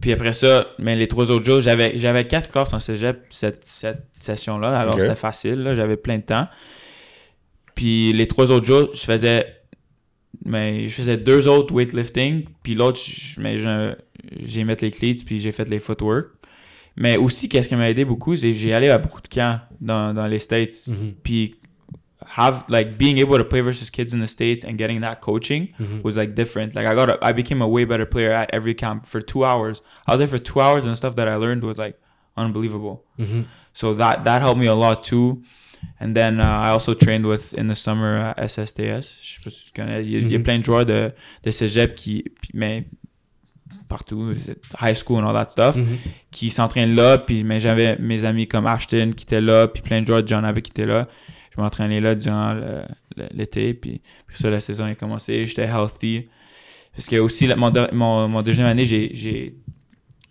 Puis après ça, mais les trois autres jours, j'avais j'avais quatre classes en cégep cette, cette session-là. Alors c'était facile, là, j'avais plein de temps. Puis les trois autres jours, je faisais mais je faisais deux autres weightlifting, puis l'autre, mais j'ai mis les cleats, puis j'ai fait les footwork. Mais aussi, qu'est-ce qui m'a aidé beaucoup, c'est j'ai allé à beaucoup de camps dans, dans les States. Mhm. Puis have like being able to play versus kids in the states and getting that coaching Mhm. was like different. Like I got, a, I became a way better player at every camp for two hours. I was there for two hours, and the stuff that I learned was like unbelievable. Mhm. So that that helped me a lot too. And then uh, I also trained with in the summer at SSTS. Je sais pas si tu connais. Il y a, il y a Mhm. plein de joueurs de, de cégep qui, mais partout, high school and all that stuff, Mhm. qui s'entraînent là. Puis mais j'avais mes amis comme Ashton qui étaient là, puis plein de joueurs de John Abbott qui étaient là. Je m'entraînais là durant l'été, puis puis ça, la saison a commencé. J'étais healthy. Parce que aussi, la- mon, mon, mon deuxième année, j'ai- j'ai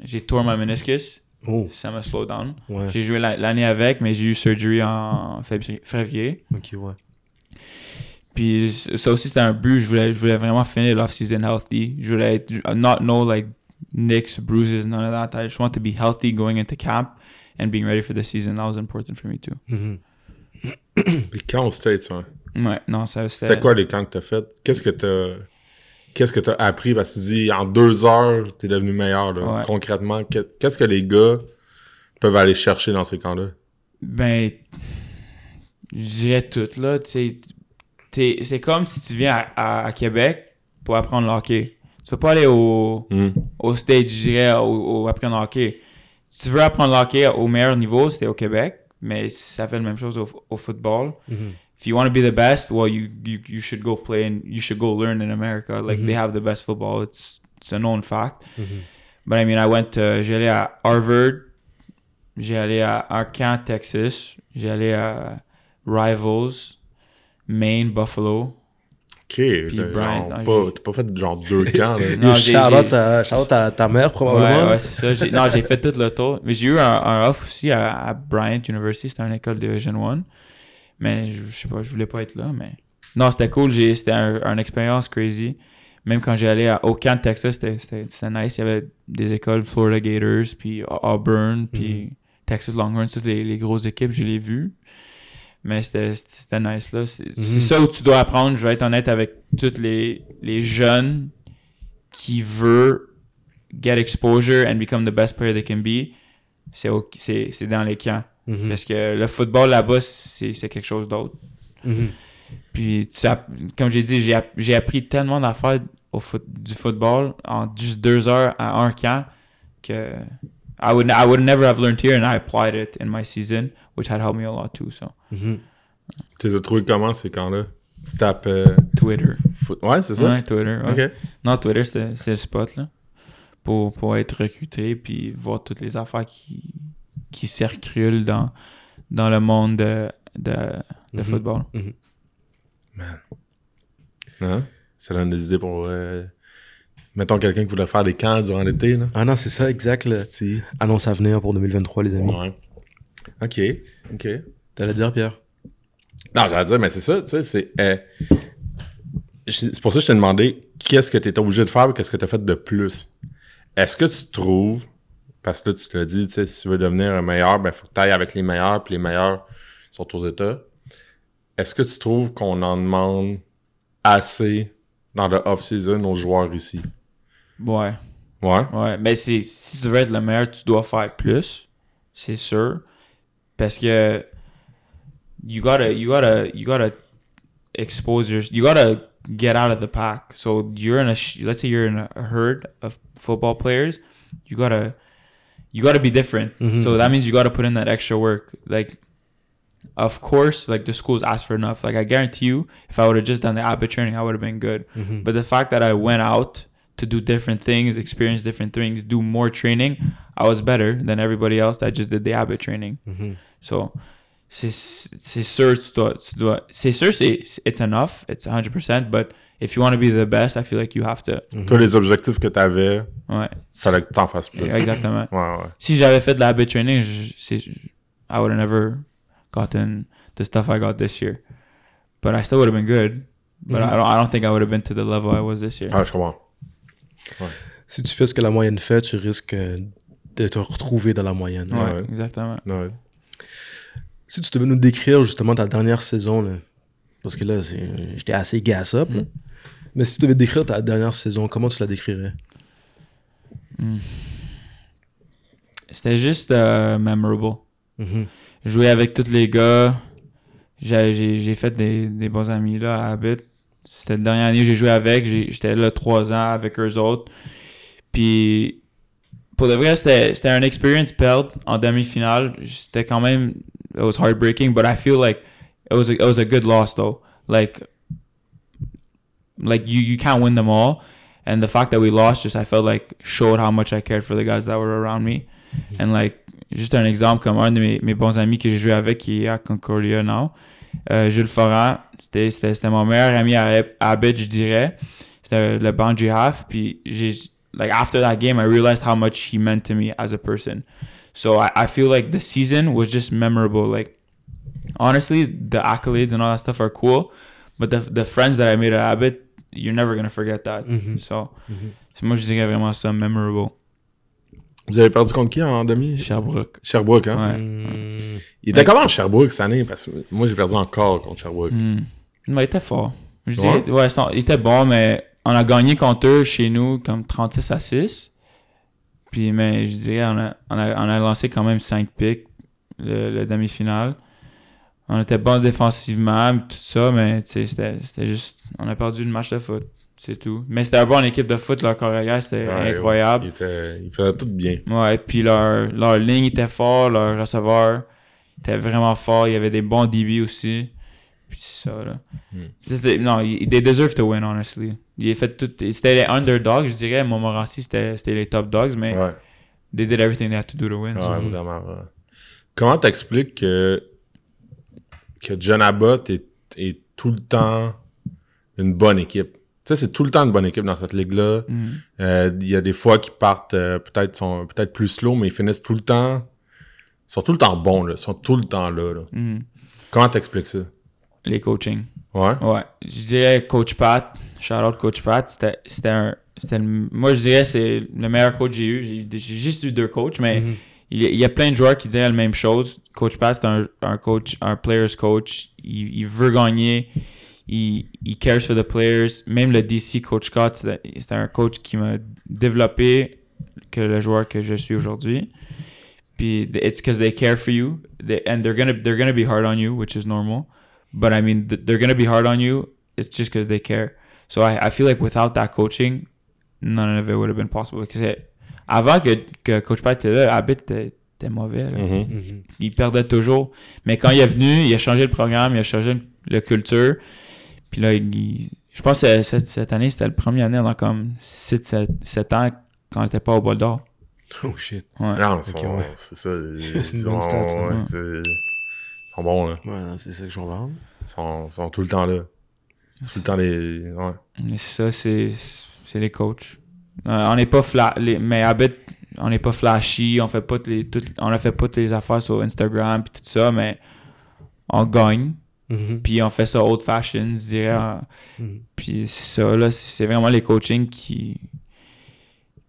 j'ai tourné ma meniscus. Oh, Ça m'a slow down. ouais. J'ai joué la- l'année avec, mais j'ai eu surgery en février-. Ok, ouais. Puis ça aussi, c'était un but. Je voulais, je voulais vraiment finir l'off-season healthy. Je voulais être, not no like nicks, bruises, none of that. I just want to be healthy going into camp and being ready for the season. That was important for me too. Mhm. Les camps aux States, ouais. Ouais, non, ça c'était. C'était quoi les camps que t'as fait? Qu'est-ce que t'as... Qu'est-ce que t'as appris? Parce que tu dis, en deux heures, t'es devenu meilleur, là. Ouais. Concrètement, que- qu'est-ce que les gars peuvent aller chercher dans ces camps-là? Ben, je dirais tout, là. Tu c'est comme si tu viens à, à- à Québec pour apprendre le hockey. Tu peux pas aller au, Hmm. au stage, je dirais, au, au apprendre le hockey. Si tu veux apprendre le hockey au meilleur niveau, c'était au Québec, mais ça fait la même chose au, au football. If you want to be the best, well, you, you you should go play and you should go learn in America. Like they mm-hmm. have the best football. It's it's a known fact. Mm-hmm. But I mean, I went to, j'ai allé à Harvard, j'ai allé à Arcan, Texas, j'ai allé à Rivals, Maine, Buffalo. Ok, t'as Brian, genre non, pas- j'ai- t'as pas fait genre deux camps, là. Non, Yo, j'ai- shout-out j'ai- à, shout-out à ta mère, probablement. Ouais, ouais, c'est ça. J'ai- Non, j'ai fait tout le tour. Mais j'ai eu un, un off aussi à, à Bryant University. C'était une école Division 1. Mais je, je sais pas, je voulais pas être là. Mais non, c'était cool. C'était un- une expérience crazy. Même quand j'ai allé à Occan, Texas, c'était- nice. Il y avait des écoles Florida Gators, puis Auburn, puis Texas Longhorns, toutes les, les grosses équipes, je les vues. Mais c'était nice là. C'est c'est ça où tu dois apprendre. Je vais être honnête avec tous les, les jeunes qui veulent get exposure and become the best player they can be. Au- c'est dans les camps. Mhm. Parce que le football là-bas, c'est c'est quelque chose d'autre. Mhm. Puis, comme j'ai dit, j'ai app- j'ai appris tellement d'affaires au foot, du football en juste deux heures à un camp que I would, I would never have learned here and I applied it in my season, which had helped me a lot too. So, Mhm. Tu les as trouvés comment, ces camps-là? Tu tapes... euh, Twitter. foot- Ouais, c'est ça? Ouais, Twitter. ouais. Non, Twitter, c'est c'est le spot, là. Pour, pour être recruté, puis voir toutes les affaires qui, qui circulent dans, dans le monde de, de, de Mhm. football. Man. Hein? Ça donne des idées pour... euh, Mettons quelqu'un qui voudrait faire des camps durant l'été, là. Ah non, c'est ça, exact. le-. Annonce à venir pour 2023, les amis. Ouais. Ok, ok. T'allais dire, Pierre? Non, j'allais dire, mais c'est ça, tu sais, c'est... euh, c'est pour ça que je t'ai demandé qu'est-ce que tu étais obligé de faire et qu'est-ce que tu as fait de plus? Est-ce que tu trouves, parce que là, tu te l'as dit, tu sais, si tu veux devenir un meilleur, ben, faut que tu ailles avec les meilleurs, puis les meilleurs sont aux États. Est-ce que tu trouves qu'on en demande assez dans le off-season aux joueurs ici? Ouais. Ouais? Ouais, mais c'est si tu veux être le meilleur, tu dois faire plus, c'est sûr, parce que you gotta you gotta you gotta expose your you gotta get out of the pack. So you're in a let's say you're in a herd of football players, you gotta you gotta be different. Mm-hmm. So that means you gotta put in that extra work. Like, of course, like the schools ask for enough. Like I guarantee you, if I would have just done the Abbott training, I would have been good. Mm-hmm. But the fact that I went out to do different things, experience different things, do more training, I was better than everybody else that just did the Abbott training. Mm-hmm. So, c'est sûr, tu dois, tu dois c'est sûr, c'est it's enough, it's 100%, but if you want to be the best, I feel like you have to. Toi, les objectifs que tu avais, Ouais. fallait que tu t'en fasses plus. Exactement. Ouais, ouais. Si j'avais fait de la habit training, je- I would have never gotten the stuff I got this year. But I still would have been good. But I, don't, I don't think I would have been to the level I was this year. Ah, je comprends. Si tu fais ce que la moyenne fait, tu risques euh, de te retrouver dans la moyenne. ouais, ouais. exactement. Ouais. Si tu devais nous décrire justement ta dernière saison, là, parce que là, j'étais assez gas up, là. mais si tu devais décrire ta dernière saison, comment tu la décrirais? C'était juste euh, memorable. Mhm. Jouer avec tous les gars. J'ai j'ai- j'ai fait des, des bons amis là à Habit. C'était la dernière année que j'ai joué avec. J'ai- J'étais là trois ans avec eux autres. Puis pour de vrai, c'était c'était un experience perd en demi-finale. C'était quand même it was heartbreaking, but I feel like it was a, it was a good loss though. Like like you you can't win them all. And the fact that we lost just I felt like showed how much I cared for the guys that were around me. And like juste un exemple comme un de mes, mes bons amis que j'ai joué avec qui est à Concordia now. Euh, Jules Foran, c'était c'était- c'était mon meilleur ami à, à Abbott, je dirais. C'était le boundary half. Puis j'ai like after that game, I realized how much he meant to me as a person. So I, I feel like the season was just memorable. Like honestly, the accolades and all that stuff are cool, but the the friends that I made at Abbott, you're never gonna forget that. Mhm. So moi je dirais vraiment ça memorable. Vous avez perdu contre qui en demi? Sherbrooke. Sherbrooke, hein? Ouais. Mm. Il était comment Sherbrooke cette année? Parce que moi, j'ai perdu encore contre Sherbrooke. Hmm. Mais il était fort. Je Ouais? dirais, ouais, c'est- il était bon, mais on a gagné contre eux chez nous comme 36 à 6. Puis, mais je dirais, on a, on a, on a lancé quand même 5 picks, le, le demi-finale. On était bon défensivement, tout ça, mais c'était juste. On a perdu le match de foot. C'est tout. Mais c'était une bonne équipe de foot, leur chorégraphe, c'était Ouais, incroyable. Il, était, il faisait tout bien. Ouais, puis leur, leur ligne était fort, leur receveur était vraiment fort, il y avait des bons DB aussi. Puis c'est ça, là. Hmm. Non, ils- they deserve to win, honestly. Ils ont fait tout, c'était les underdogs, je dirais. Montmorency, c'était c'était les top dogs, mais Ouais. they did everything they had to do to win. so. Ouais, vraiment. ouais. Comment t'expliques que, que John Abbott est, est tout le temps une bonne équipe? Tu sais, c'est tout le temps une bonne équipe dans cette ligue-là. Mhm. Euh, Il y a des fois qui partent euh, peut-être sont peut-être plus slow, mais ils finissent tout le temps. Ils sont tout le temps bons, là. Ils sont tout le temps là. là. Mhm. Comment t'expliques ça? Les coaching. Ouais? Ouais. Je dirais Coach Pat, out Coach Pat, c'était c'était un. c'était le- moi, je dirais c'est le meilleur coach que j'ai eu. J'ai j'ai juste eu deux coachs, mais Mhm. il y, a, il y a plein de joueurs qui diraient la même chose. Coach Pat, c'est un, un coach, un player's coach. Il, il veut gagner. Il, il cares for the players. Même le DC, Coach Scott, c'était c'était un coach qui m'a développé que le joueur que je suis aujourd'hui. Puis it's because they care for you, they, and they're gonna they're gonna be hard on you, which is normal. But I mean, th- they're gonna be hard on you. It's just because they care. So I, I feel like without that coaching, none of it would have been possible. Because it- avant que, que Coach Pat était là, Abbott était, était mauvais. là. Mhm. Mhm. Il perdait toujours. Mais quand il est venu, il a changé le programme, il a changé le culture. Puis là, il- je pense que cette, cette année, c'était la première année dans comme 7 ans quand on n'était pas au bol d'or. Oh shit. Ouais. Non, Ok, ils sont- ouais. c'est ça. C'est une bonne stat, ouais, Ils sont bons, là. Ouais, c'est ça que je comprends. Ils sont, sont tout le temps là. Tout le temps les. Ouais. Mais c'est ça, c'est c'est les coachs. Euh, on n'est pas fla les- mais Abbott, on n'est pas flashy, on fait pas toutes les toutes, on a fait pas toutes les affaires sur Instagram puis tout ça, mais on gagne. Mhm. Puis on fait ça old fashion, je dirais. en- Mhm. Puis c'est ça, là, c'est c'est vraiment les coaching qui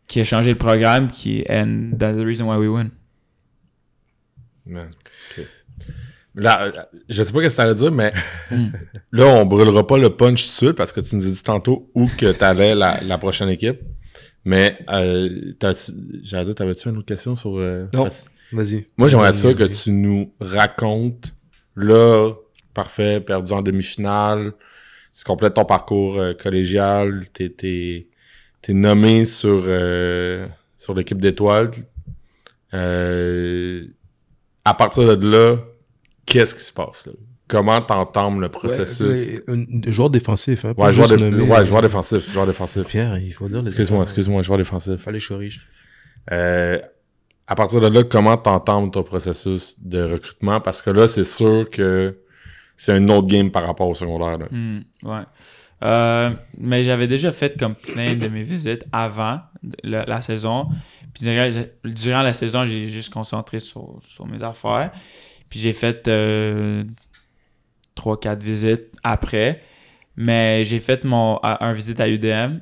qui a changé le programme, qui and that's the reason why we win. Man. Ok. Là, euh, je sais pas ce que ça allait dire, mais là, on brûlera pas le punch tout de suite parce que tu nous as dit tantôt où que t'allais la, la prochaine équipe. Mais, euh, j'allais dire, t'avais-tu une autre question sur. euh, Non. parce- Vas-y. Moi, j'aimerais ça que tu nous racontes, là, parfait, perdu en demi-finale, tu complètes ton parcours euh, collégial, t'es, t'es nommé sur, euh, sur l'équipe d'étoiles. Euh, à partir de là, qu'est-ce qui se passe là? Comment t'entends le processus? Ouais, un joueur défensif, hein. Ouais, joueur, euh, joueur défensif, joueur défensif. Pierre, il faut dire les Excuse-moi, excuse-moi, joueur défensif. Fallait que je corrige. Euh, à partir de là, comment t'entends ton processus de recrutement? Parce que là, c'est sûr que c'est un autre game par rapport au secondaire. là. Hmm, ouais. Euh, mais j'avais déjà fait comme plein de mes visites avant la, la saison. Puis durant, durant la saison, j'ai juste concentré sur, sur mes affaires. Puis j'ai fait euh, 3-4 visites après. Mais j'ai fait mon un visite à UDM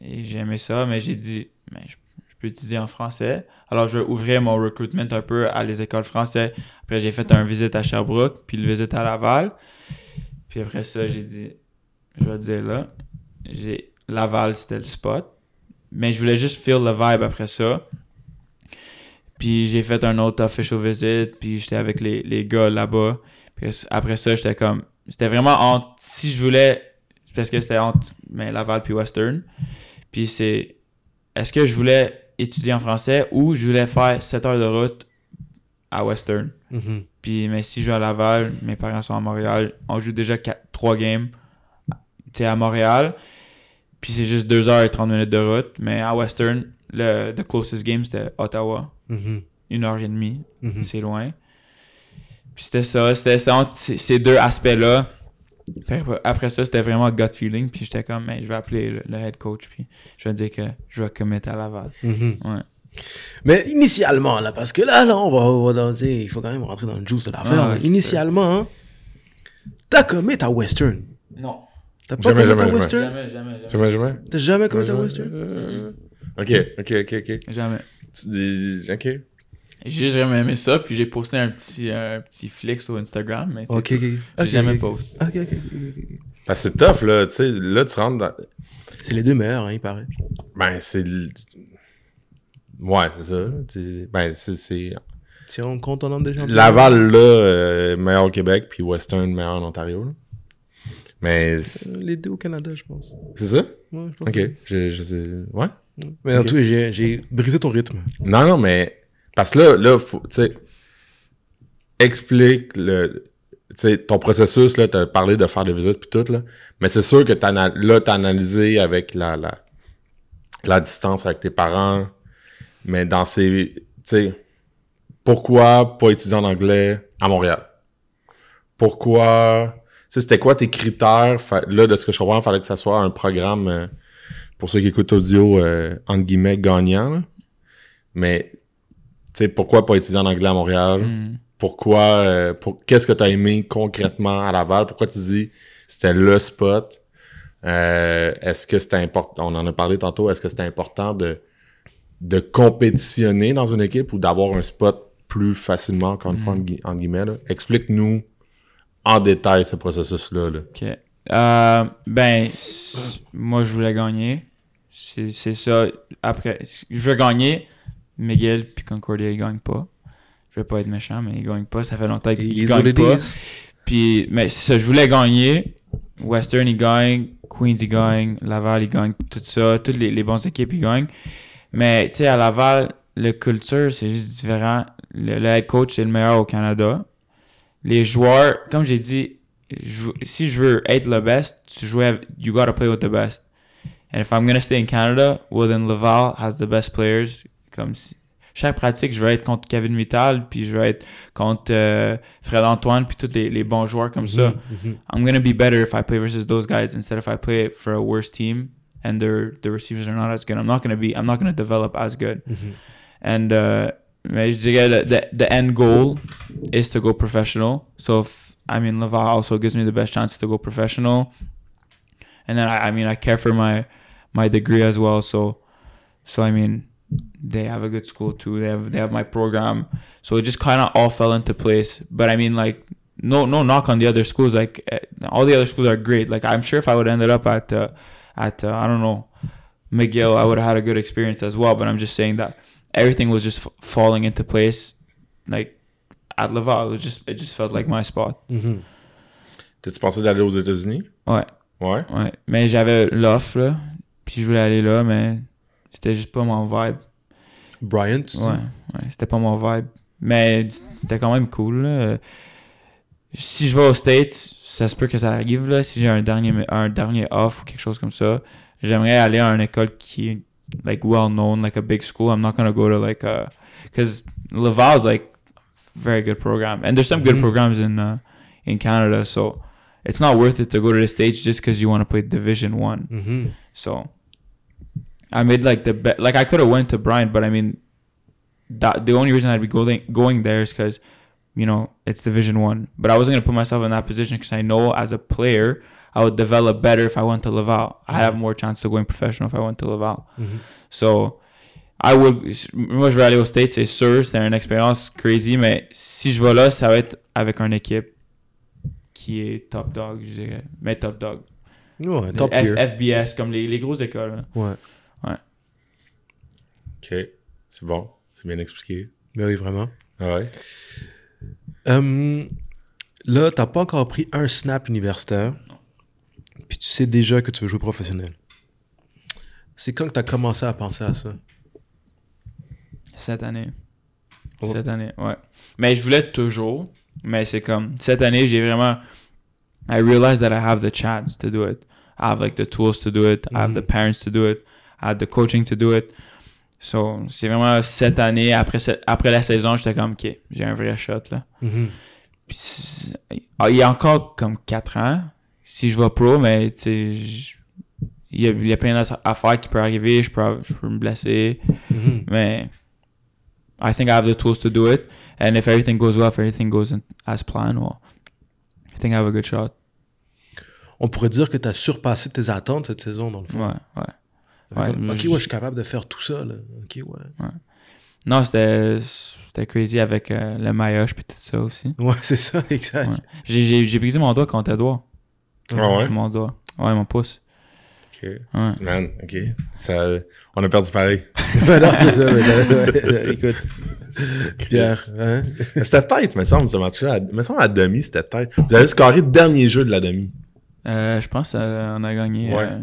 et j'ai aimé ça, mais j'ai dit, je, peux étudier en français. Alors je vais ouvrir mon recruitment un peu à les écoles françaises. Après j'ai fait un visite à Sherbrooke, puis le visite à Laval. Puis après ça, j'ai dit, je vais dire là, j'ai Laval, c'était le spot. Mais je voulais juste feel le vibe après ça. Puis j'ai fait un autre official visit, puis j'étais avec les, les gars là-bas. Puis après ça, j'étais comme, c'était vraiment entre, si je voulais, parce que c'était entre mais Laval puis Western. Puis c'est, est-ce que je voulais étudier en français ou je voulais faire 7 heures de route à Western? Mhm. Puis, mais si je joue à Laval, mes parents sont à Montréal, on joue déjà 3 games à Montréal. Puis c'est juste 2 heures et 30 minutes de route. Mais à Western, le the closest game, c'était Ottawa. Mhm. Une heure et demie. Mhm. C'est loin. Puis c'était ça. C'était entre ces deux aspects-là. Après- ça, c'était vraiment gut feeling. Puis j'étais comme, mais je vais appeler le, le head coach. Puis je vais dire que je vais commettre à Laval. Mhm. Ouais. Mais initialement, là, parce que là, là, on va, on va danser, il faut quand même rentrer dans le juice de l'affaire. Ah, initialement, hein, t'as commis ta western. Non. T'as pas Jamais, commis ta jamais, western? Jamais, jamais, jamais. Jamais, jamais? T'as jamais commis ta Jamais, western? euh, Ok, ok, ok, ok. Jamais. Tu dis- Ok. J'ai vraiment aimé ça, puis j'ai posté un petit, un petit flic sur Instagram, mais c'est Ok, tout. ok. j'ai Ok, jamais ok. posté. Ok, ok, ok, que c'est tough, là. Tu sais, là, tu rentres dans. C'est les deux meilleurs, hein, il paraît. Ben, c'est. Ouais, c'est ça. Ben, c'est- c'est. Si on compte ton nombre de champions. Laval, là, euh, meilleur au Québec, puis Western, meilleur en Ontario. là. Mais Euh, Les deux au Canada, je pense. c'est ça? Ouais, je pense. Ok. Je, je sais. Ouais. Mais en tout cas, j'ai- brisé ton rythme. Non, non, mais. Parce que là, là, faut. Tu sais. Explique le. Ton processus, là, t'as parlé de faire des visites puis tout, là. Mais c'est sûr que t'as, là, t'as analysé avec la, la, la distance avec tes parents. Mais dans ces. Tu sais. Pourquoi pas étudier en anglais à Montréal? Pourquoi. Tu sais, c'était quoi tes critères? Là, de ce que je comprends, il fallait que ça soit un programme, euh, pour ceux qui écoutent audio, euh, entre guillemets, gagnant, là. Mais, tu sais, pourquoi pas étudier en anglais à Montréal? Hmm. Pourquoi, euh, pour, qu'est-ce que tu as aimé concrètement à Laval? Pourquoi tu dis c'était le spot? Euh, est-ce que c'était important? On en a parlé tantôt. Est-ce que c'était important de, de compétitionner dans une équipe ou d'avoir un spot plus facilement, encore une fois, en, gui- en guillemets? là? Explique-nous en détail ce processus-là. là. Ok. Euh, ben, moi, je voulais gagner. C'est c'est ça. Après, je veux gagner. Miguel puis Concordia, ils gagnent pas. Je vais pas être méchant, mais ils gagnent pas. Ça fait longtemps qu'ils gagnent pas. is. Puis, mais c'est ça, je voulais gagner. Western, ils gagnent. Queens, ils gagnent. Laval, ils gagnent. Tout ça. Toutes les, les bonnes équipes, ils gagnent. Mais, tu sais, à Laval, le culture, c'est juste différent. Le, le head coach, c'est le meilleur au Canada. Les joueurs, comme j'ai dit, je- si je veux être le best, tu joues avec, you gotta play with the best. And if I'm gonna stay in Canada, well then Laval has the best players. Comme si, chaque pratique, je vais être contre Kevin Mittal, puis je vais être contre euh, Fred Antoine, puis tous les, les bons joueurs comme ça. Mhm. I'm gonna be better if I play versus those guys instead if I play for a worse team and their the receivers are not as good. I'm not gonna be I'm not gonna develop as good. Mhm. And uh, mais je dirais le- the the end goal is to go professional. So if I mean Laval also gives me the best chance to go professional. And then I, I mean I care for my my degree as well. So so I mean they have a good school too. They have they have my program. So it just kind of all fell into place. But I mean like no no knock on the other schools. Like eh, all the other schools are great. Like I'm sure if I would have ended up at uh, at uh, I don't know McGill, I would have had a good experience as well. But I'm just saying that everything was just f- falling into place. Like at Laval, it just it just felt like my spot. Mhm. T'as-tu pensé d'aller aux États-Unis? Ouais, Ouais. ouais. Mais j'avais l'offre là, puis je voulais aller là, mais c'était juste pas mon vibe. Tu dis? Ouais, ouais, c'était pas mon vibe. Mais c'était quand même cool. Là. Si je vais aux States, ça se peut que ça arrive. Là. Si j'ai un dernier, un dernier off ou quelque chose comme ça, j'aimerais aller à une école qui est like well known, like a big school. I'm not gonna go to like a because Laval's like very good program, and there's some good Mhm. programs in uh, in Canada. So it's not worth it to go to the States just because you want to play Division One. Mhm. So I made like the bet. Like I could have went to Bryant, but I mean, that the only reason I'd be going going there is because you know it's Division One. But I wasn't gonna put myself in that position because I know as a player I would develop better if I went to Laval. I have more chance of going professional if I went to Laval. Mhm. So I would. Moi, je vais aller aux States, c'est sûr. C'était une expérience crazy, mais si je vais là, ça va être avec une équipe qui est top dog, je dirais. Mais top dog. Ouais, top F- tier. FBS, comme les, les grosses écoles. là. Ouais. OK. C'est bon. C'est bien expliqué. Ben oui, vraiment. Ah ouais? Hum, là, t'as pas encore pris un snap universitaire, puis tu sais déjà que tu veux jouer professionnel. C'est quand que t'as commencé à penser à ça? Cette année. Oh. Cette année, ouais. Mais je voulais toujours, mais c'est comme, cette année, j'ai vraiment, I realized that I have the chance to do it. I have like the tools to do it. I have the Mhm. parents to do it. I have the coaching to do it. So, c'est vraiment cette année, après, cette- après la saison, j'étais comme, OK, j'ai un vrai shot, là. Mhm. Puis ah, il y a encore comme 4 ans, si je vais pro, mais tu sais, il y a, il y a plein d'affaires qui peuvent arriver, je peux, je peux me blesser, Mhm. mais I think I have the tools to do it. And if everything goes well, if everything goes in, as planned, well, I think I have a good shot. On pourrait dire que t'as surpassé tes attentes cette saison, dans le fond. Ouais, ouais. Fait comme, ouais, ok, je- ouais, je suis capable de faire tout ça, là. Ok, ouais. Non, c'était c'était crazy avec euh, le maillage puis tout ça aussi. Ouais, c'est ça, exact. Ouais. J'ai- J'ai j'ai brisé mon doigt contre Edouard. Ah ouais? Mon doigt. Ouais, mon pouce. OK. Ouais. Man, OK. Ça, on a perdu pareil. Ben non, c'est ça. mais là, ouais, écoute. Pierre, hein? Mais C'était tête, me semble, ce match-là. Me semble à la demi, c'était tête. Vous avez scoré le dernier jeu de la demi. Euh, je pense qu'on a gagné. Ouais. euh,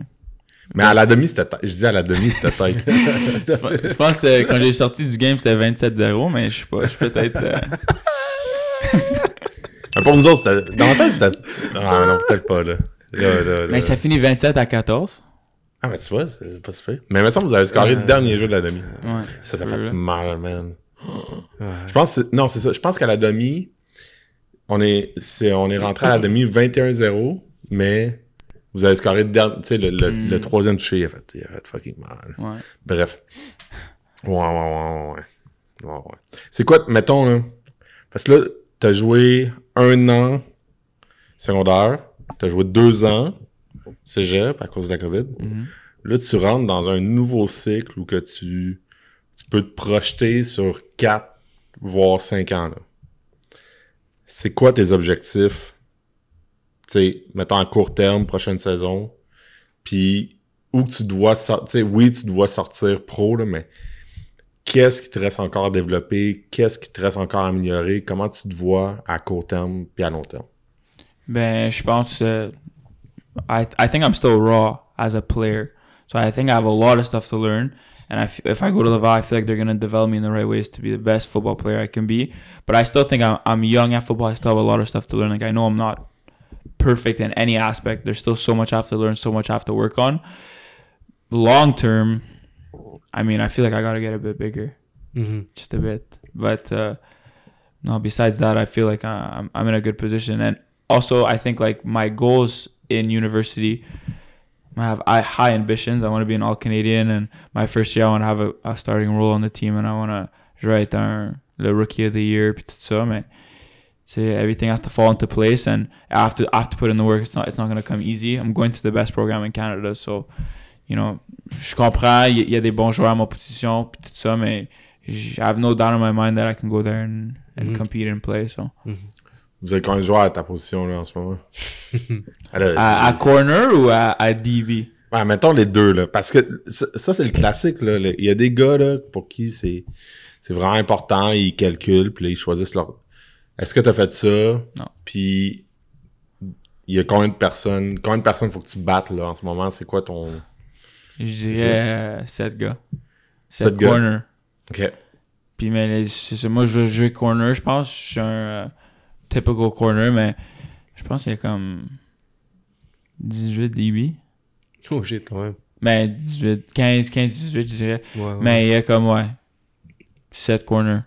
Mais à la demi, c'était tête. Je dis à la demi, c'était tête. je pense que quand j'ai sorti du game, c'était 27-0, mais je sais pas, je suis peut-être. euh, pour nous autres, c'était. Dans la tête, c'était. Ah, non, peut-être pas, là. Là, là, là. Mais ça finit 27 à 14. Ah, mais tu vois, c'est pas super. Mais me semble que vous avez scoré le Euh, dernier jeu de la demi. Ouais. Ça, ça fait là. mal, man. Ouais. Je pense non, c'est ça. Je pense qu'à la demi, on est, c'est, on est rentré à la demi 21-0, mais vous avez scoré le, dernier- tu sais, le, le, Mm. le troisième touché, il a fait, il a fait fucking mal. Ouais. Bref. Ouais, ouais, ouais, ouais, ouais. Ouais, ouais. C'est quoi, mettons, là, parce que là, t'as joué un an secondaire, t'as joué deux ans cégep à cause de la COVID. Mhm. Là, tu rentres dans un nouveau cycle où que tu, tu peux te projeter sur 4, voire 5 ans. C'est quoi tes objectifs? Sais, mettons à court terme, prochaine saison? Puis, où tu dois sortir. Oui, tu dois sortir pro, là, mais qu'est-ce qui te reste encore à développer? Qu'est-ce qui te reste encore à améliorer? Comment tu te vois à court terme puis à long terme? Ben, je pense. euh, I I think I'm still raw as a player, so I think I have a lot of stuff to learn. And I f- if I go to Laval, I feel like they're gonna develop me in the right ways to be the best football player I can be. But I still think I'm I'm young at football. I still have a lot of stuff to learn. Like I know I'm not perfect in any aspect. There's still so much I have to learn, so much I have to work on. Long term, I mean, I feel like I gotta get a bit bigger. Mhm. just a bit. But uh, no, besides that, I feel like I- I'm I'm in a good position, and also I think like my goals in university, I have high ambitions. I want to be an All Canadian, and my first year I want to have a, a starting role on the team, and I want to write down the Rookie of the Year, tout ça, mais. c'est- Everything has to fall into place, and I have to I have to put in the work. It's not it's not gonna come easy. I'm going to the best program in Canada, so you know, je comprends. Il y, a des bons joueurs à ma position, puis tout ça, mais I have no doubt in my mind that I can go there and, and Mhm. compete and play. So Vous avez combien de joueurs à ta position là, en ce moment? Alors, à, à corner ou à, à DB? Ouais, mettons les deux, là. Parce que ça, ça, c'est le classique, là. Le- Il y a des gars, là, pour qui c'est, c'est vraiment important. Ils calculent, puis là, ils choisissent leur. Est-ce que tu as fait ça? Non. Puis, il y a combien de personnes? Combien de personnes faut que tu battes, là, en ce moment? C'est quoi ton. Je dirais 7 gars. Sept 7 gars. corner. Ok. Puis mais les- c'est ça, moi je veux jouer corner, je pense. Je suis un euh, typical corner, mais je pense qu'il y a comme 18 DB. Oh shit, quand même. Mais 18, 15, 15, 18, je dirais. Ouais, ouais. Mais il y a comme, ouais, 7 corner.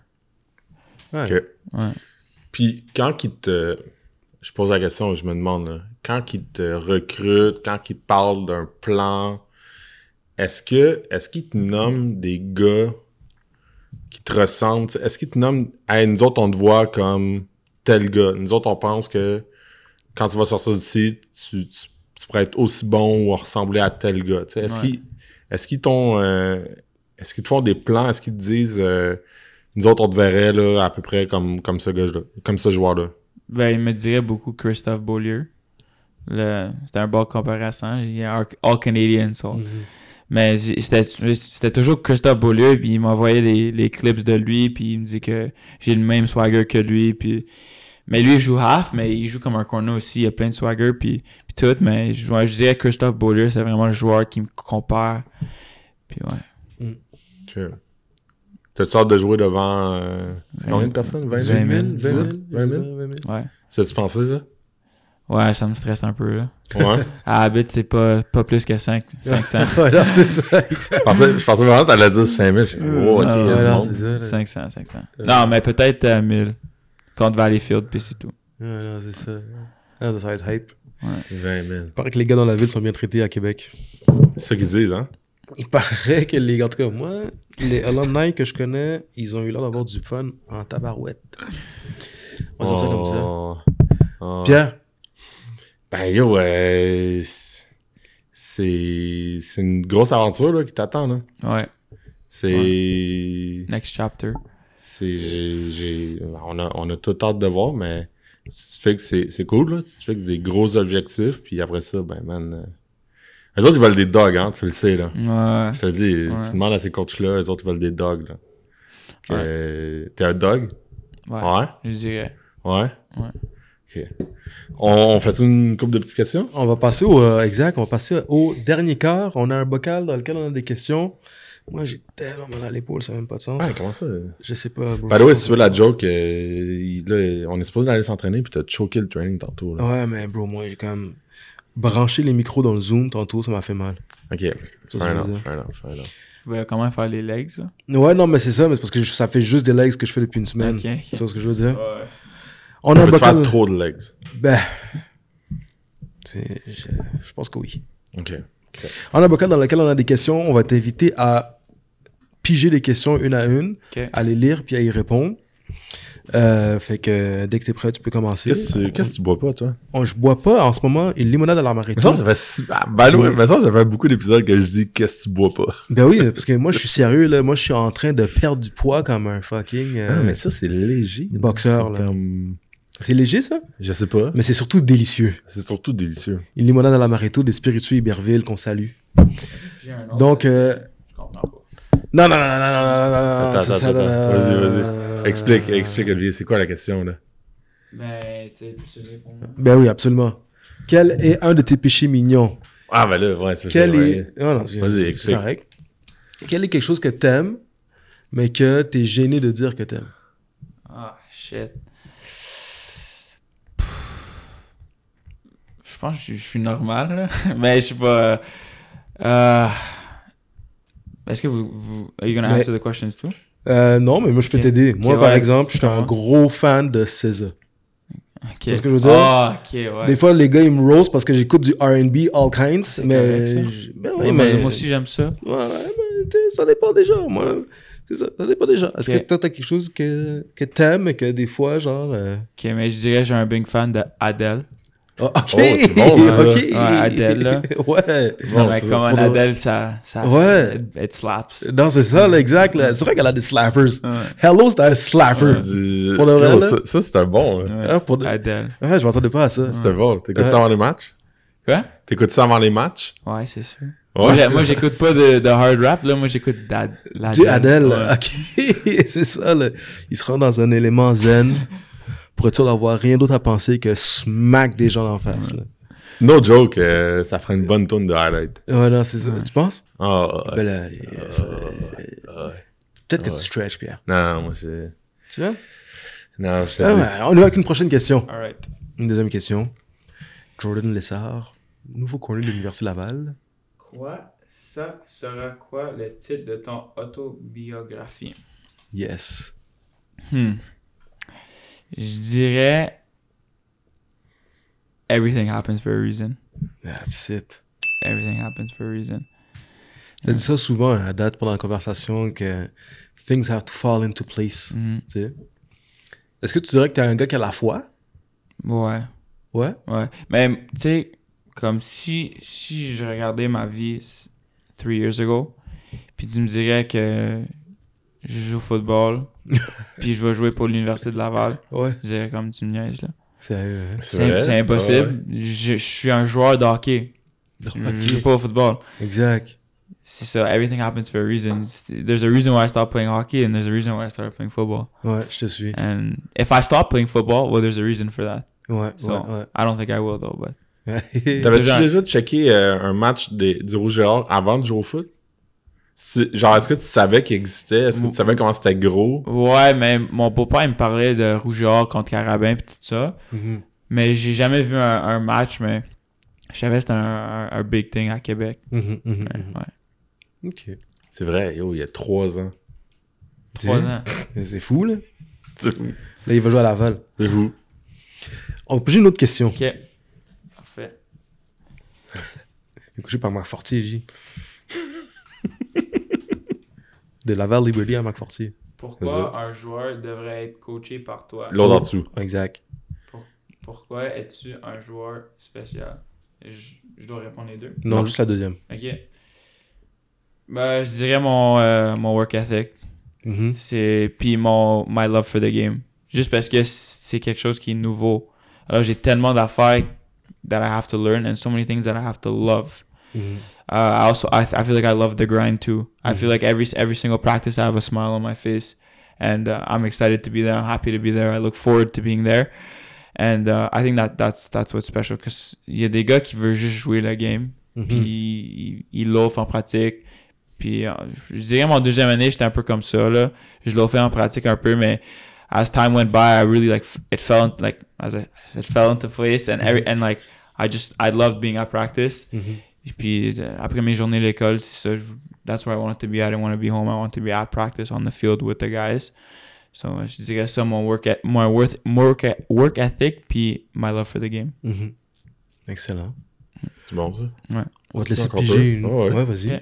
Ouais. Ok. Ouais. Puis, quand ils te. Je pose la question, je me demande, là. Quand ils te recrutent, quand ils te parlent d'un plan, est-ce que est-ce qu'ils te nomment des gars qui te ressemblent? Est-ce qu'ils te nomment Hey, nous autres, on te voit comme tel gars. Nous autres, on pense que quand tu vas sortir d'ici, tu, tu, tu pourrais être aussi bon ou ressembler à tel gars. Est-ce Ouais. qu'ils est-ce qu'ils t'ont euh, est-ce qu'ils te font des plans? Est-ce qu'ils te disent euh, nous autres, on te verrait là, à peu près comme, comme ce gars-là, comme ce joueur-là? Ben, il me dirait beaucoup Christophe Beaulieu. Le- C'était un bon comparison. Il est all Canadian, so. Mais c'était c'était toujours Christophe Beaulieu, puis il m'envoyait les, les clips de lui, puis il me dit que j'ai le même swagger que lui, puis... Mais lui, il joue half, mais il joue comme un corner aussi, il a plein de swagger, puis, puis tout, mais je, je dirais Christophe Beaulieu, c'est vraiment le joueur qui me compare. Puis ouais. Ok. T'as-tu hâte de jouer devant euh, c'est combien de personnes? 20 000? 20 000, 20 000? 20 000? 20 000. Ouais. Ça, tu pensais ça? Ouais, ça me stresse un peu, là. Ouais. À Habit, c'est pas, pas plus que 5, 500. Ouais, non, c'est ça. je, pensais, je pensais vraiment que t'allais dire 5 000. Je suis oh, ok, Ah, il y a ouais, du non, monde. c'est ça. là. 500, 500. Non, mais peut-être euh, 1000 contre Valleyfield, puis c'est tout. Ouais, non, c'est ça. Ah, ça va être hype. 20 000. Il paraît que les gars dans la ville sont bien traités à Québec. C'est ça qu'ils disent, hein? Il paraît que les. En tout cas, moi, les alumni que je connais, ils ont eu l'air d'avoir du fun en tabarouette. On va dire ça comme ça. Oh. Oh. Pierre, Ben yo, euh, c'est c'est une grosse aventure là, qui t'attend. là. Ouais, C'est next chapter. c'est j'ai j'ai on a on a tout hâte de voir, mais tu fais que c'est c'est cool là. Tu fais que c'est des gros objectifs, puis après ça, ben man, euh, Les autres, ils veulent des dogs, hein, tu le sais, là. Ouais. Je te le dis, Ouais. tu demandes à ces coachs-là, les autres, ils veulent des dogs, là. Que- T'es un dog? Ouais. Ouais. Je dirais. Ouais? Ouais. On, on fait une couple de petites questions? On va passer au. euh, exact, on va passer au dernier quart. On a un bocal dans lequel on a des questions. Moi, j'ai tellement mal à l'épaule, ça n'a même pas de sens. Ah, comment ça? Je sais pas. bro. By the way, si tu veux la joke, euh, là, on est supposé aller s'entraîner, puis t'as choqué le training tantôt, là. Ouais, mais bro, moi, j'ai quand même branché les micros dans le Zoom tantôt, ça m'a fait mal. Ok. Ça, Fair enough, fair enough, fair enough. Tu vas comment faire les legs, ça? Ouais, non, mais c'est ça, mais c'est parce que je- ça fait juste des legs que je fais depuis une semaine. Ok, ok. Tu vois ce que je veux dire? Ouais. On a peut faire bocal. trop de legs. Ben. Je, je pense que oui. Ok. On a un bocal dans lequel on a des questions. On va t'inviter à piger les questions une à une, à les lire puis à y répondre. Euh, fait que dès que t'es prêt, tu peux commencer. Qu'est-ce que tu- bois pas, toi? On- je bois pas en ce moment une limonade à la Mais marito. ça, ça fait si... ah, mais ça, ça fait beaucoup d'épisodes que je dis qu'est-ce que tu bois pas? Ben oui, parce que moi je suis sérieux là. Moi je suis en train de perdre du poids comme un fucking. euh, Ah, mais ça, c'est léger. boxeur, là. comme- c'est léger, ça? Je sais pas. Mais c'est surtout délicieux. C'est surtout délicieux. Une limonade à l'amaretto des spiritueux Iberville qu'on salue. Donc. Euh... euh non, non, non, non, non, non, non, Attends, attends, Vas-y, vas-y. Explique, explique, Olivier, c'est quoi la question, là? Ben, tu sais, Ben oui, absolument. Quel est un de tes péchés mignons? Ah, ben là, ouais, c'est Quel est. Vas-y, explique. Correct. Quel est quelque chose que t'aimes, mais que t'es gêné de dire que t'aimes? Ah, shit. Pense que je, je suis normal. Mais je sais pas. euh, euh, Est-ce que vous, vous. Are you gonna Mais- answer the questions too? euh, Non, mais moi je peux t'aider. Moi, par ouais. exemple, je suis un gros fan de SZA. Ok. sais ce que je veux dire? Ah, ok, ouais. Des fois, les gars, ils me roast parce que j'écoute du RB, all kinds. Mais. correct, ça. je- ben Ouais, mais. moi, moi aussi, j'aime ça. Ouais, ouais, mais tu sais, ça dépend des gens, moi. C'est ça, ça dépend des gens. Est-ce que toi, t'as quelque chose que, que t'aimes et que des fois, genre. euh, Ok, mais je dirais que j'ai un big fan de Adele. Ah, ok! Oh, bon, ça. ok! Ouais, Adele, là. ouais! non, mais comme un Adele, ça. ça Ouais. It, it slaps. Non, c'est ça, là, exact. là. C'est vrai qu'elle a des slappers. Ouais. Hello, c'est un slapper. Euh, Pour de vrai, ça, ça, c'est un bon. Ouais. Ah, pour de- Adele. Ouais, je m'attendais pas à ça. C'est un bon. T'écoutes Ouais. ça avant les matchs? Quoi? T'écoutes ça avant les matchs? Ouais, c'est sûr. Ouais. Moi, j'écoute pas de, de hard rap, là. Moi, j'écoute d'Ad- Du Adèle, Ouais. ok. c'est ça, là. Il se rend dans un élément zen pour être sûr d'avoir rien d'autre à penser que smack des gens en face. Là? No joke, euh, ça ferait une bonne tune de highlight. Ouais, non, c'est ça. Tu penses? Ah, ouais. Ben Ouais. peut-être que Ouais. tu stretches, Pierre. Non, moi, c'est... Tu vois? Non, je Ah, on y va avec une prochaine question. Alright. Une deuxième question. Jordan Lessard, nouveau corner de l'Université Laval. Quoi? Ça sera quoi le titre de ton autobiographie? Yes. Hmm. Je dirais Everything happens for a reason. That's it. Everything happens for a reason. T'as dit ça souvent à date pendant la conversation que things have to fall into place. Tu sais. Est-ce que tu dirais que t'es un gars qui a la foi? Ouais. Ouais? Ouais. Mais, tu sais, comme si, si je regardais ma vie three years ago, puis tu me dirais que je joue au football, puis je vais jouer pour l'Université de Laval, Ouais. je dirais comme tu me niaises, là. Sérieux, hein? C'est vrai? c'est impossible. Je, je suis un joueur de hockey. Je joue Ok. pas au football. Exact. C'est ça. Everything happens for a reason. There's a reason why I stopped playing hockey, and there's a reason why I started playing football. Ouais, je te suis. And if I stop playing football, well, there's a reason for that. Ouais, So ouais, I don't think I will though. But ouais. T'avais-tu Déjà- déjà checké euh, un match des, du Rouge et Or avant de jouer au foot? Tu- genre, est-ce que tu savais qu'il existait? Est-ce que tu savais comment c'était gros? ouais, mais mon papa il me parlait de Rouge et Or contre Carabin puis tout ça. Mhm. Mais j'ai jamais vu un, un match, mais je savais que c'était un, un, un big thing à Québec. Mhm, mhm, Ouais, ouais. Ok. C'est vrai, yo, il y a trois ans. Trois ans. Mais C'est fou, là. C'est Là, il va jouer à Laval. vous. On peut poser une autre question. Ok. Parfait. Couché par Marc Fortier, J. De Laval Liberty à Marc Fortier. Pourquoi un joueur devrait être coaché par toi? L'autre en dessous. Exact. Pourquoi es-tu un joueur spécial? Je, je dois répondre les deux. Non, juste la deuxième. Ok. Ben, je dirais mon, euh, mon work ethic. Mhm. C'est puis mon my love for the game. Juste parce que c'est quelque chose qui est nouveau. Alors j'ai tellement d'affaires that I have to learn and so many things that I have to love. Mhm. Uh, I also I, I feel like I love the grind too. I feel like every every single practice I have a smile on my face, and uh, I'm excited to be there. I'm happy to be there. I look forward to being there, and uh, I think that that's that's what's special because il y a des gars qui veulent juste jouer la game, Mhm. puis ils, ils l'offrent en pratique. Puis euh, je dirais mon deuxième année j'étais un peu comme ça là. Je l'offrais en pratique un peu, mais as time went by, I really like it fell in- like as I it fell into place and every and like I just I loved being at practice. Mhm. Et puis euh, après mes journées à l'école, c'est ça. je- That's where I wanted to be. I didn't want to be home. I wanted to be at practice on the field with the guys. So je dirais ça mon work et- mon worth work et- work ethic puis my love for the game. Mhm. Excellent. C'est bon, ça? On va te laisser piger une. Ouais, ouais. Ouais, vas-y.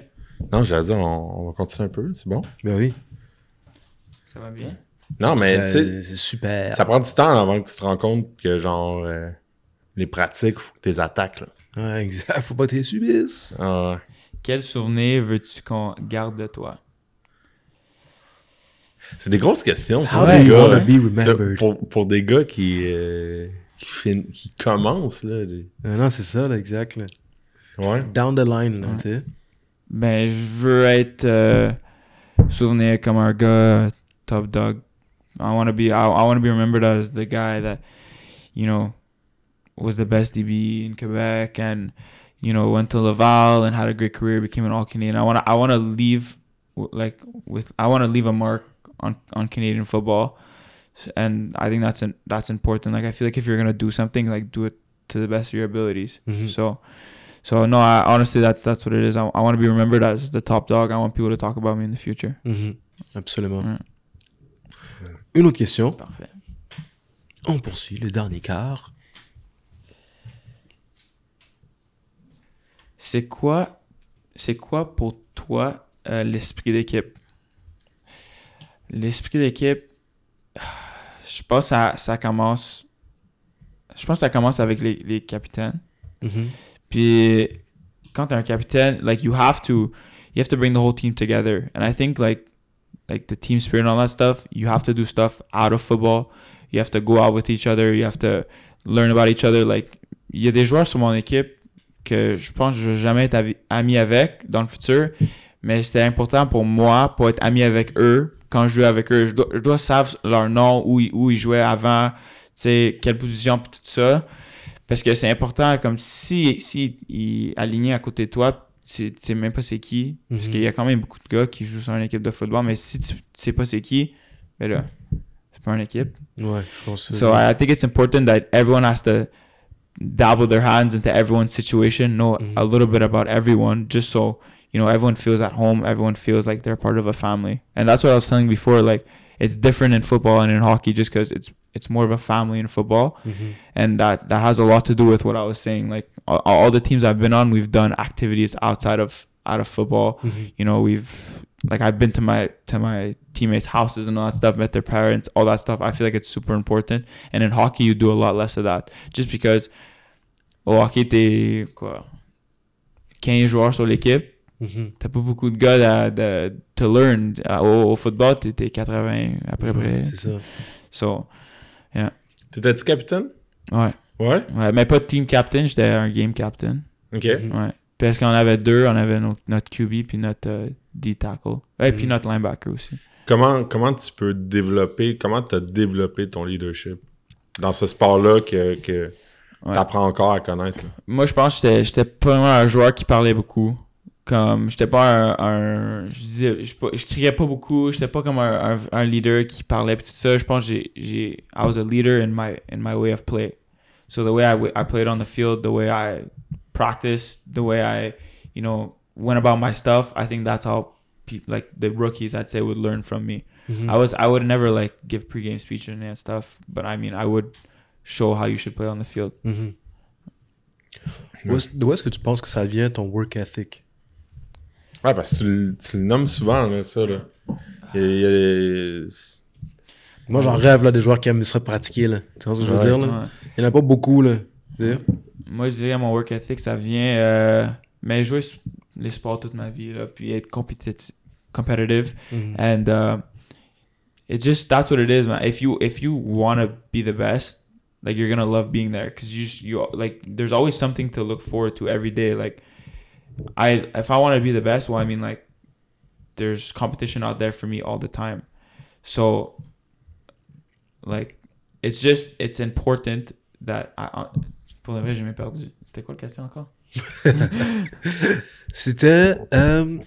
Non, j'allais dire, on, on va continuer un peu, c'est bon? Ben oui. Ça va bien? Non, mais Ça- tu sais, c'est super. ça prend du temps avant que tu te rends compte que, genre, euh, les pratiques, faut que tu les attaques, là. Ouais, exact. Faut pas que tu les subisses. Ah. Quel souvenir veux-tu qu'on garde de toi? C'est des grosses questions. How pour do des you gars, hein. be remembered? C'est Pour, pour des gars qui, euh, qui, fin- qui commencent, là. des- Ah non, c'est ça, là, exact. Là. Ouais. Down the line, là, Ouais. tu sais. Ben, je veux être euh, souvenir comme un gars top dog. I want to be I, I want to be remembered as the guy that you know was the best DB in Quebec and you know went to Laval and had a great career, became an All Canadian. I want to I want to leave like with I want to leave a mark on on Canadian football, and I think that's an, that's important. Like I feel like if you're gonna do something, like do it to the best of your abilities. Mhm. So, so no, I, honestly, that's that's what it is. I, I want to be remembered as the top dog. I want people to talk about me in the future. Mhm. Absolument. Ouais. Une autre question. Parfait. On poursuit le dernier quart. C'est quoi, c'est quoi pour toi euh, l'esprit d'équipe? L'esprit d'équipe, je pense que ça, ça commence. Je pense que ça commence avec les, les capitaines. Mhm. Puis quand t'es un capitaine, like you have to, you have to bring the whole team together. And I think like, like the team spirit and all that stuff, you have to do stuff out of football. You have to go out with each other. You have to learn about each other. Like, il y a des joueurs sur mon équipe que je pense que je vais jamais être ami avec dans le futur. Mais c'était important pour moi pour être ami avec eux quand je jouais avec eux. Je dois, je dois savoir leur nom, où, ils- où ils jouaient avant, tu sais, quelle position, tout ça. Parce que c'est important, comme si, si il est aligné à côté de toi, tu sais même pas c'est qui. Parce Mhm. qu'il y a quand même beaucoup de gars qui jouent sur une équipe de football, mais si tu, sais pas c'est qui, ben là, c'est pas une équipe. Ouais, je pense que So I think it's important that everyone has to dabble their hands into everyone's situation, know Mhm. a little bit about everyone, just so you know everyone feels at home, everyone feels like they're part of a family. And that's what I was telling before. Like it's different in football and in hockey, just because it's it's more of a family in football, Mhm. and that that has a lot to do with what I was saying. Like all, all the teams I've been on, we've done activities outside of out of football Mhm. you know we've like i've been to my to my teammates houses and all that stuff met their parents all that stuff i feel like it's super important and in hockey you do a lot less of that just because au hockey t'es quoi 15 joueurs sur l'équipe Mhm. t'as pas beaucoup de gars à- de, to learn À- au, au football t'es t'es 80 à peu Ouais, près c'est ça. so T'étais-tu capitaine? ouais Ouais. ouais mais pas team captain j'étais un game captain Ok. Mhm. ouais parce qu'on avait deux on avait notre QB puis notre euh, D tackle et puis Mhm. notre linebacker aussi Comment, comment tu peux développer, comment tu as développé ton leadership dans ce sport-là que, que Ouais. t'apprends encore à connaître? là? Moi, je pense que j'étais- pas vraiment un joueur qui parlait beaucoup. Comme, j'étais pas un, un- je disais, je, pas- je criais pas beaucoup, j'étais pas comme un, un, un leader qui parlait pis tout ça. Je pense que j'ai, I was a leader in my, in my way of play. So the way I, I played on the field, the way I practiced, the way I, you know, went about my stuff, I think that's how people, like the rookies, I'd say, would learn from me. Mhm. I was, I would never like give pregame speeches and that stuff, but I mean, I would show how you should play on the field. Mhm. Où est-ce- D'où est-ce que tu penses que ça vient ton work ethic? Ouais, parce que tu, le- tu le nommes souvent, là, ça. Là. Y a- Moi, j'en rêve là, des joueurs qui aiment se pratiquer. Là. Tu vois ce que je veux Ouais. dire? Là? Ouais. Il n'y en a pas beaucoup. Là. Sais? Moi, je dirais mon work ethic, ça vient. Euh, mais jouer les sports toute ma vie, là, puis être competitive. Mhm. And uh, it just, that's what it is, man. If you, if you want to be the best, like, you're going to love being there. Because you, you, like, there's always something to look forward to every day. Like, I if I want to be the best, well, I mean like there's competition out there for me all the time. So like it's just it's important that I, I- pour le vrai, j'ai même perdu. C'était quoi la question encore? C'était. euh,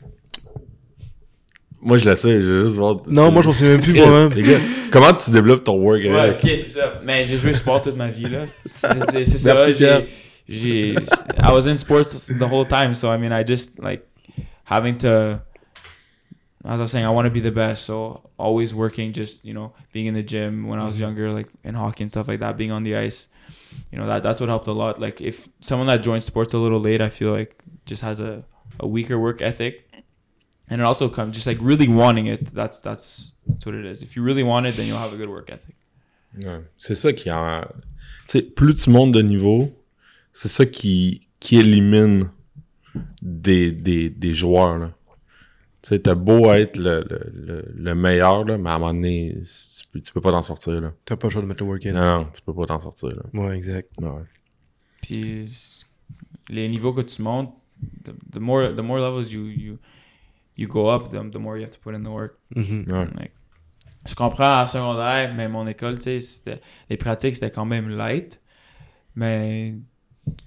Moi, je le sais, je vais juste voir. Non, moi, je m'en souviens même plus moi-même. comment tu développes ton work Ouais, ethic? ok, c'est ça. Mais j'ai joué sport toute ma vie, là. C'est ça. Merci, Pierre. J'ai, j'ai, I was in sports the whole time, so I mean, I just, like, having to, as I was saying, I want to be the best, so always working, just, you know, being in the gym when I was mm-hmm. younger, like, in hockey and stuff like that, being on the ice, you know, that that's what helped a lot. Like, if someone that joins sports a little late, I feel like, just has a, a weaker work ethic. And it also comes just like really wanting it. That's that's that's what it is. If you really want it, then you'll have a good work ethic. Ouais, C'est ça qui en. Tu sais, plus tu montes de niveau, c'est ça qui, qui élimine des, des, des joueurs. Là. Tu sais, t'as beau être le, le, le, le meilleur, là, mais à un moment donné, tu peux, tu peux pas t'en sortir. Là. T'as pas le choix de mettre le work in. Non, non, tu peux pas t'en sortir. Là. Ouais, exact. Ouais. Puis les niveaux que tu montes, the, the more the more levels you you you go up, the, the more you have to put in the work. Mhm. Ouais. Like, je comprends en secondaire, mais mon école, tu sais, les pratiques c'était quand même light. Mais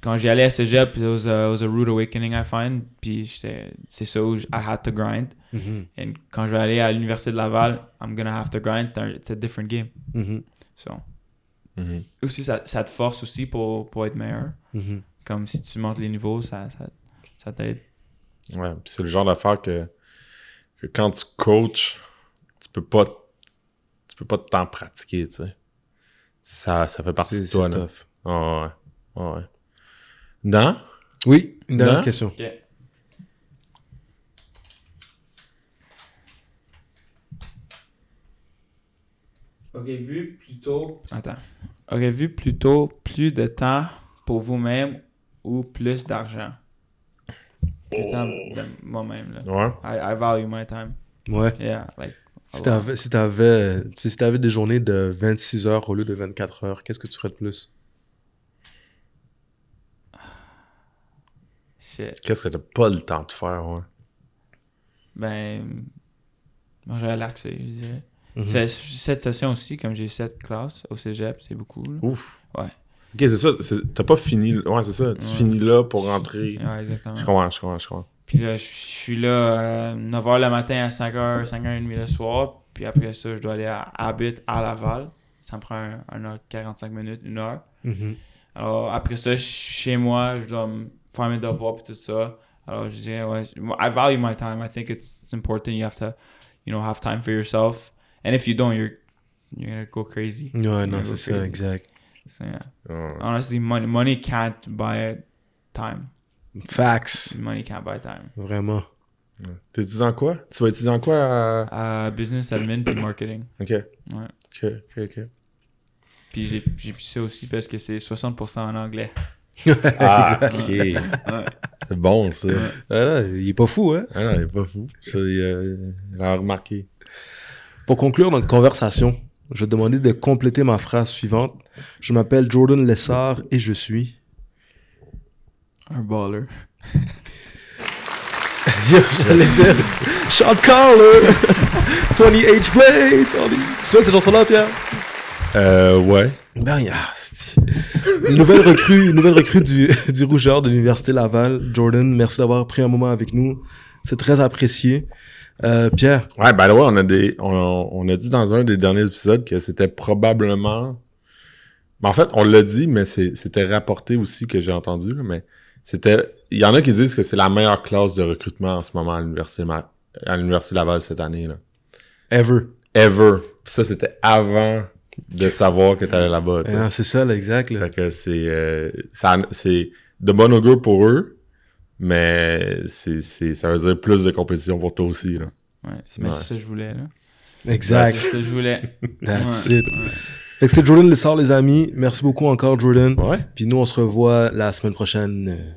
quand j'y allais à cégep, it was a, it was a rude awakening, I find. Puis c'est ça où I had to grind. Mhm. Et quand je vais aller à l'université de Laval, I'm gonna have to grind. C'est un- It's a different game. Mhm. So. Mhm. Aussi, ça, ça te force aussi pour, pour être meilleur. Comme si tu montes les niveaux, ça, ça, ça t'aide. Ouais, puis c'est le genre d'affaire que, que quand tu coaches, tu peux pas tu peux pas t'en pratiquer, tu sais. Ça, ça fait partie C'est de c'est toi, là. tough. Ah ouais. Ah ouais. Non? Oui, une dernière question. Ok. Ok, vu plutôt. Attends. Vu plutôt plus de temps pour vous-même ou plus d'argent? Plus de temps de moi-même, là. Ouais. I, I value my time. Ouais. Yeah, like. Si t'avais, si t'avais, si t'avais des journées de 26 heures au lieu de 24 heures, qu'est-ce que tu ferais de plus? Qu'est-ce que t'as pas le temps de faire, ouais? Ben. Relaxer, je dirais. Mhm. C'est- Cette session aussi, comme j'ai sept classes au cégep, c'est beaucoup. là. Ouf. Ouais. Ok, c'est ça. T'as pas fini. Ouais, c'est ça. Tu Ouais. finis là pour rentrer. Ouais, exactement. Je comprends, je comprends, je comprends. Puis là, je suis là 9h le matin à 5h, 5h30 le soir. Puis après ça, je dois aller à Abbott, à Laval. Ça me prend un, un heure 45 minutes, une heure. Mhm. Alors après ça, je suis chez moi, je dois me faire mes devoirs puis tout ça. Alors je dirais, ouais, I value my time. I think it's, it's important. You have to, you know, have time for yourself. And if you don't, you're, you're gonna go crazy. Ouais, You're non, c'est ça, exact. So, yeah. Ouais. Honestly, money, money can't buy time. Facts. Money can't buy time. Vraiment. T'es étudiant en quoi? Tu vas étudier en quoi? à- Uh, business admin puis marketing. Ok. Ouais. Ok, ok, ok. Puis j'ai, j'ai pris ça aussi parce que c'est 60% en anglais. Ah, ok. Ouais. C'est bon, ça. Ah il est pas fou, hein? Ah non, il est pas fou. Ça, il, euh, il a remarqué. Pour conclure notre conversation, je vais te demander de compléter ma phrase suivante. Je m'appelle Jordan Lessard et je suis. Un baller. J'allais dire Sean Collar, 20H Blades. on Tu souhaites cette chanson-là, Pierre? Euh, ouais. Ben, une nouvelle recrue, une nouvelle recrue du, du Rougeur de l'Université Laval. Jordan, merci d'avoir pris un moment avec nous. C'est très apprécié. Euh, Pierre, Ouais, the way, on a, des, on, on a dit dans un des derniers épisodes que c'était probablement. Mais en fait, on l'a dit, mais c'était rapporté aussi que j'ai entendu. là, mais c'était. Il y en a qui disent que c'est la meilleure classe de recrutement en ce moment à l'Université à l'Université Laval cette année. Là. ever. Ever. Ça, c'était avant de savoir que t'allais là-bas. tu sais. Ah, c'est ça, là, exact. là. Fait que c'est. euh, ça- c'est de bon augure pour eux, mais c'est, c'est, ça veut dire plus de compétition pour toi aussi. Là. Ouais, c'est, Ouais. ça que je voulais, là. Exact. C'est ça que je voulais. That's Ouais, it. ouais. Fait que c'est Jordan Lessard, les amis. Merci beaucoup encore, Jordan. Ouais. Puis nous, on se revoit la semaine prochaine.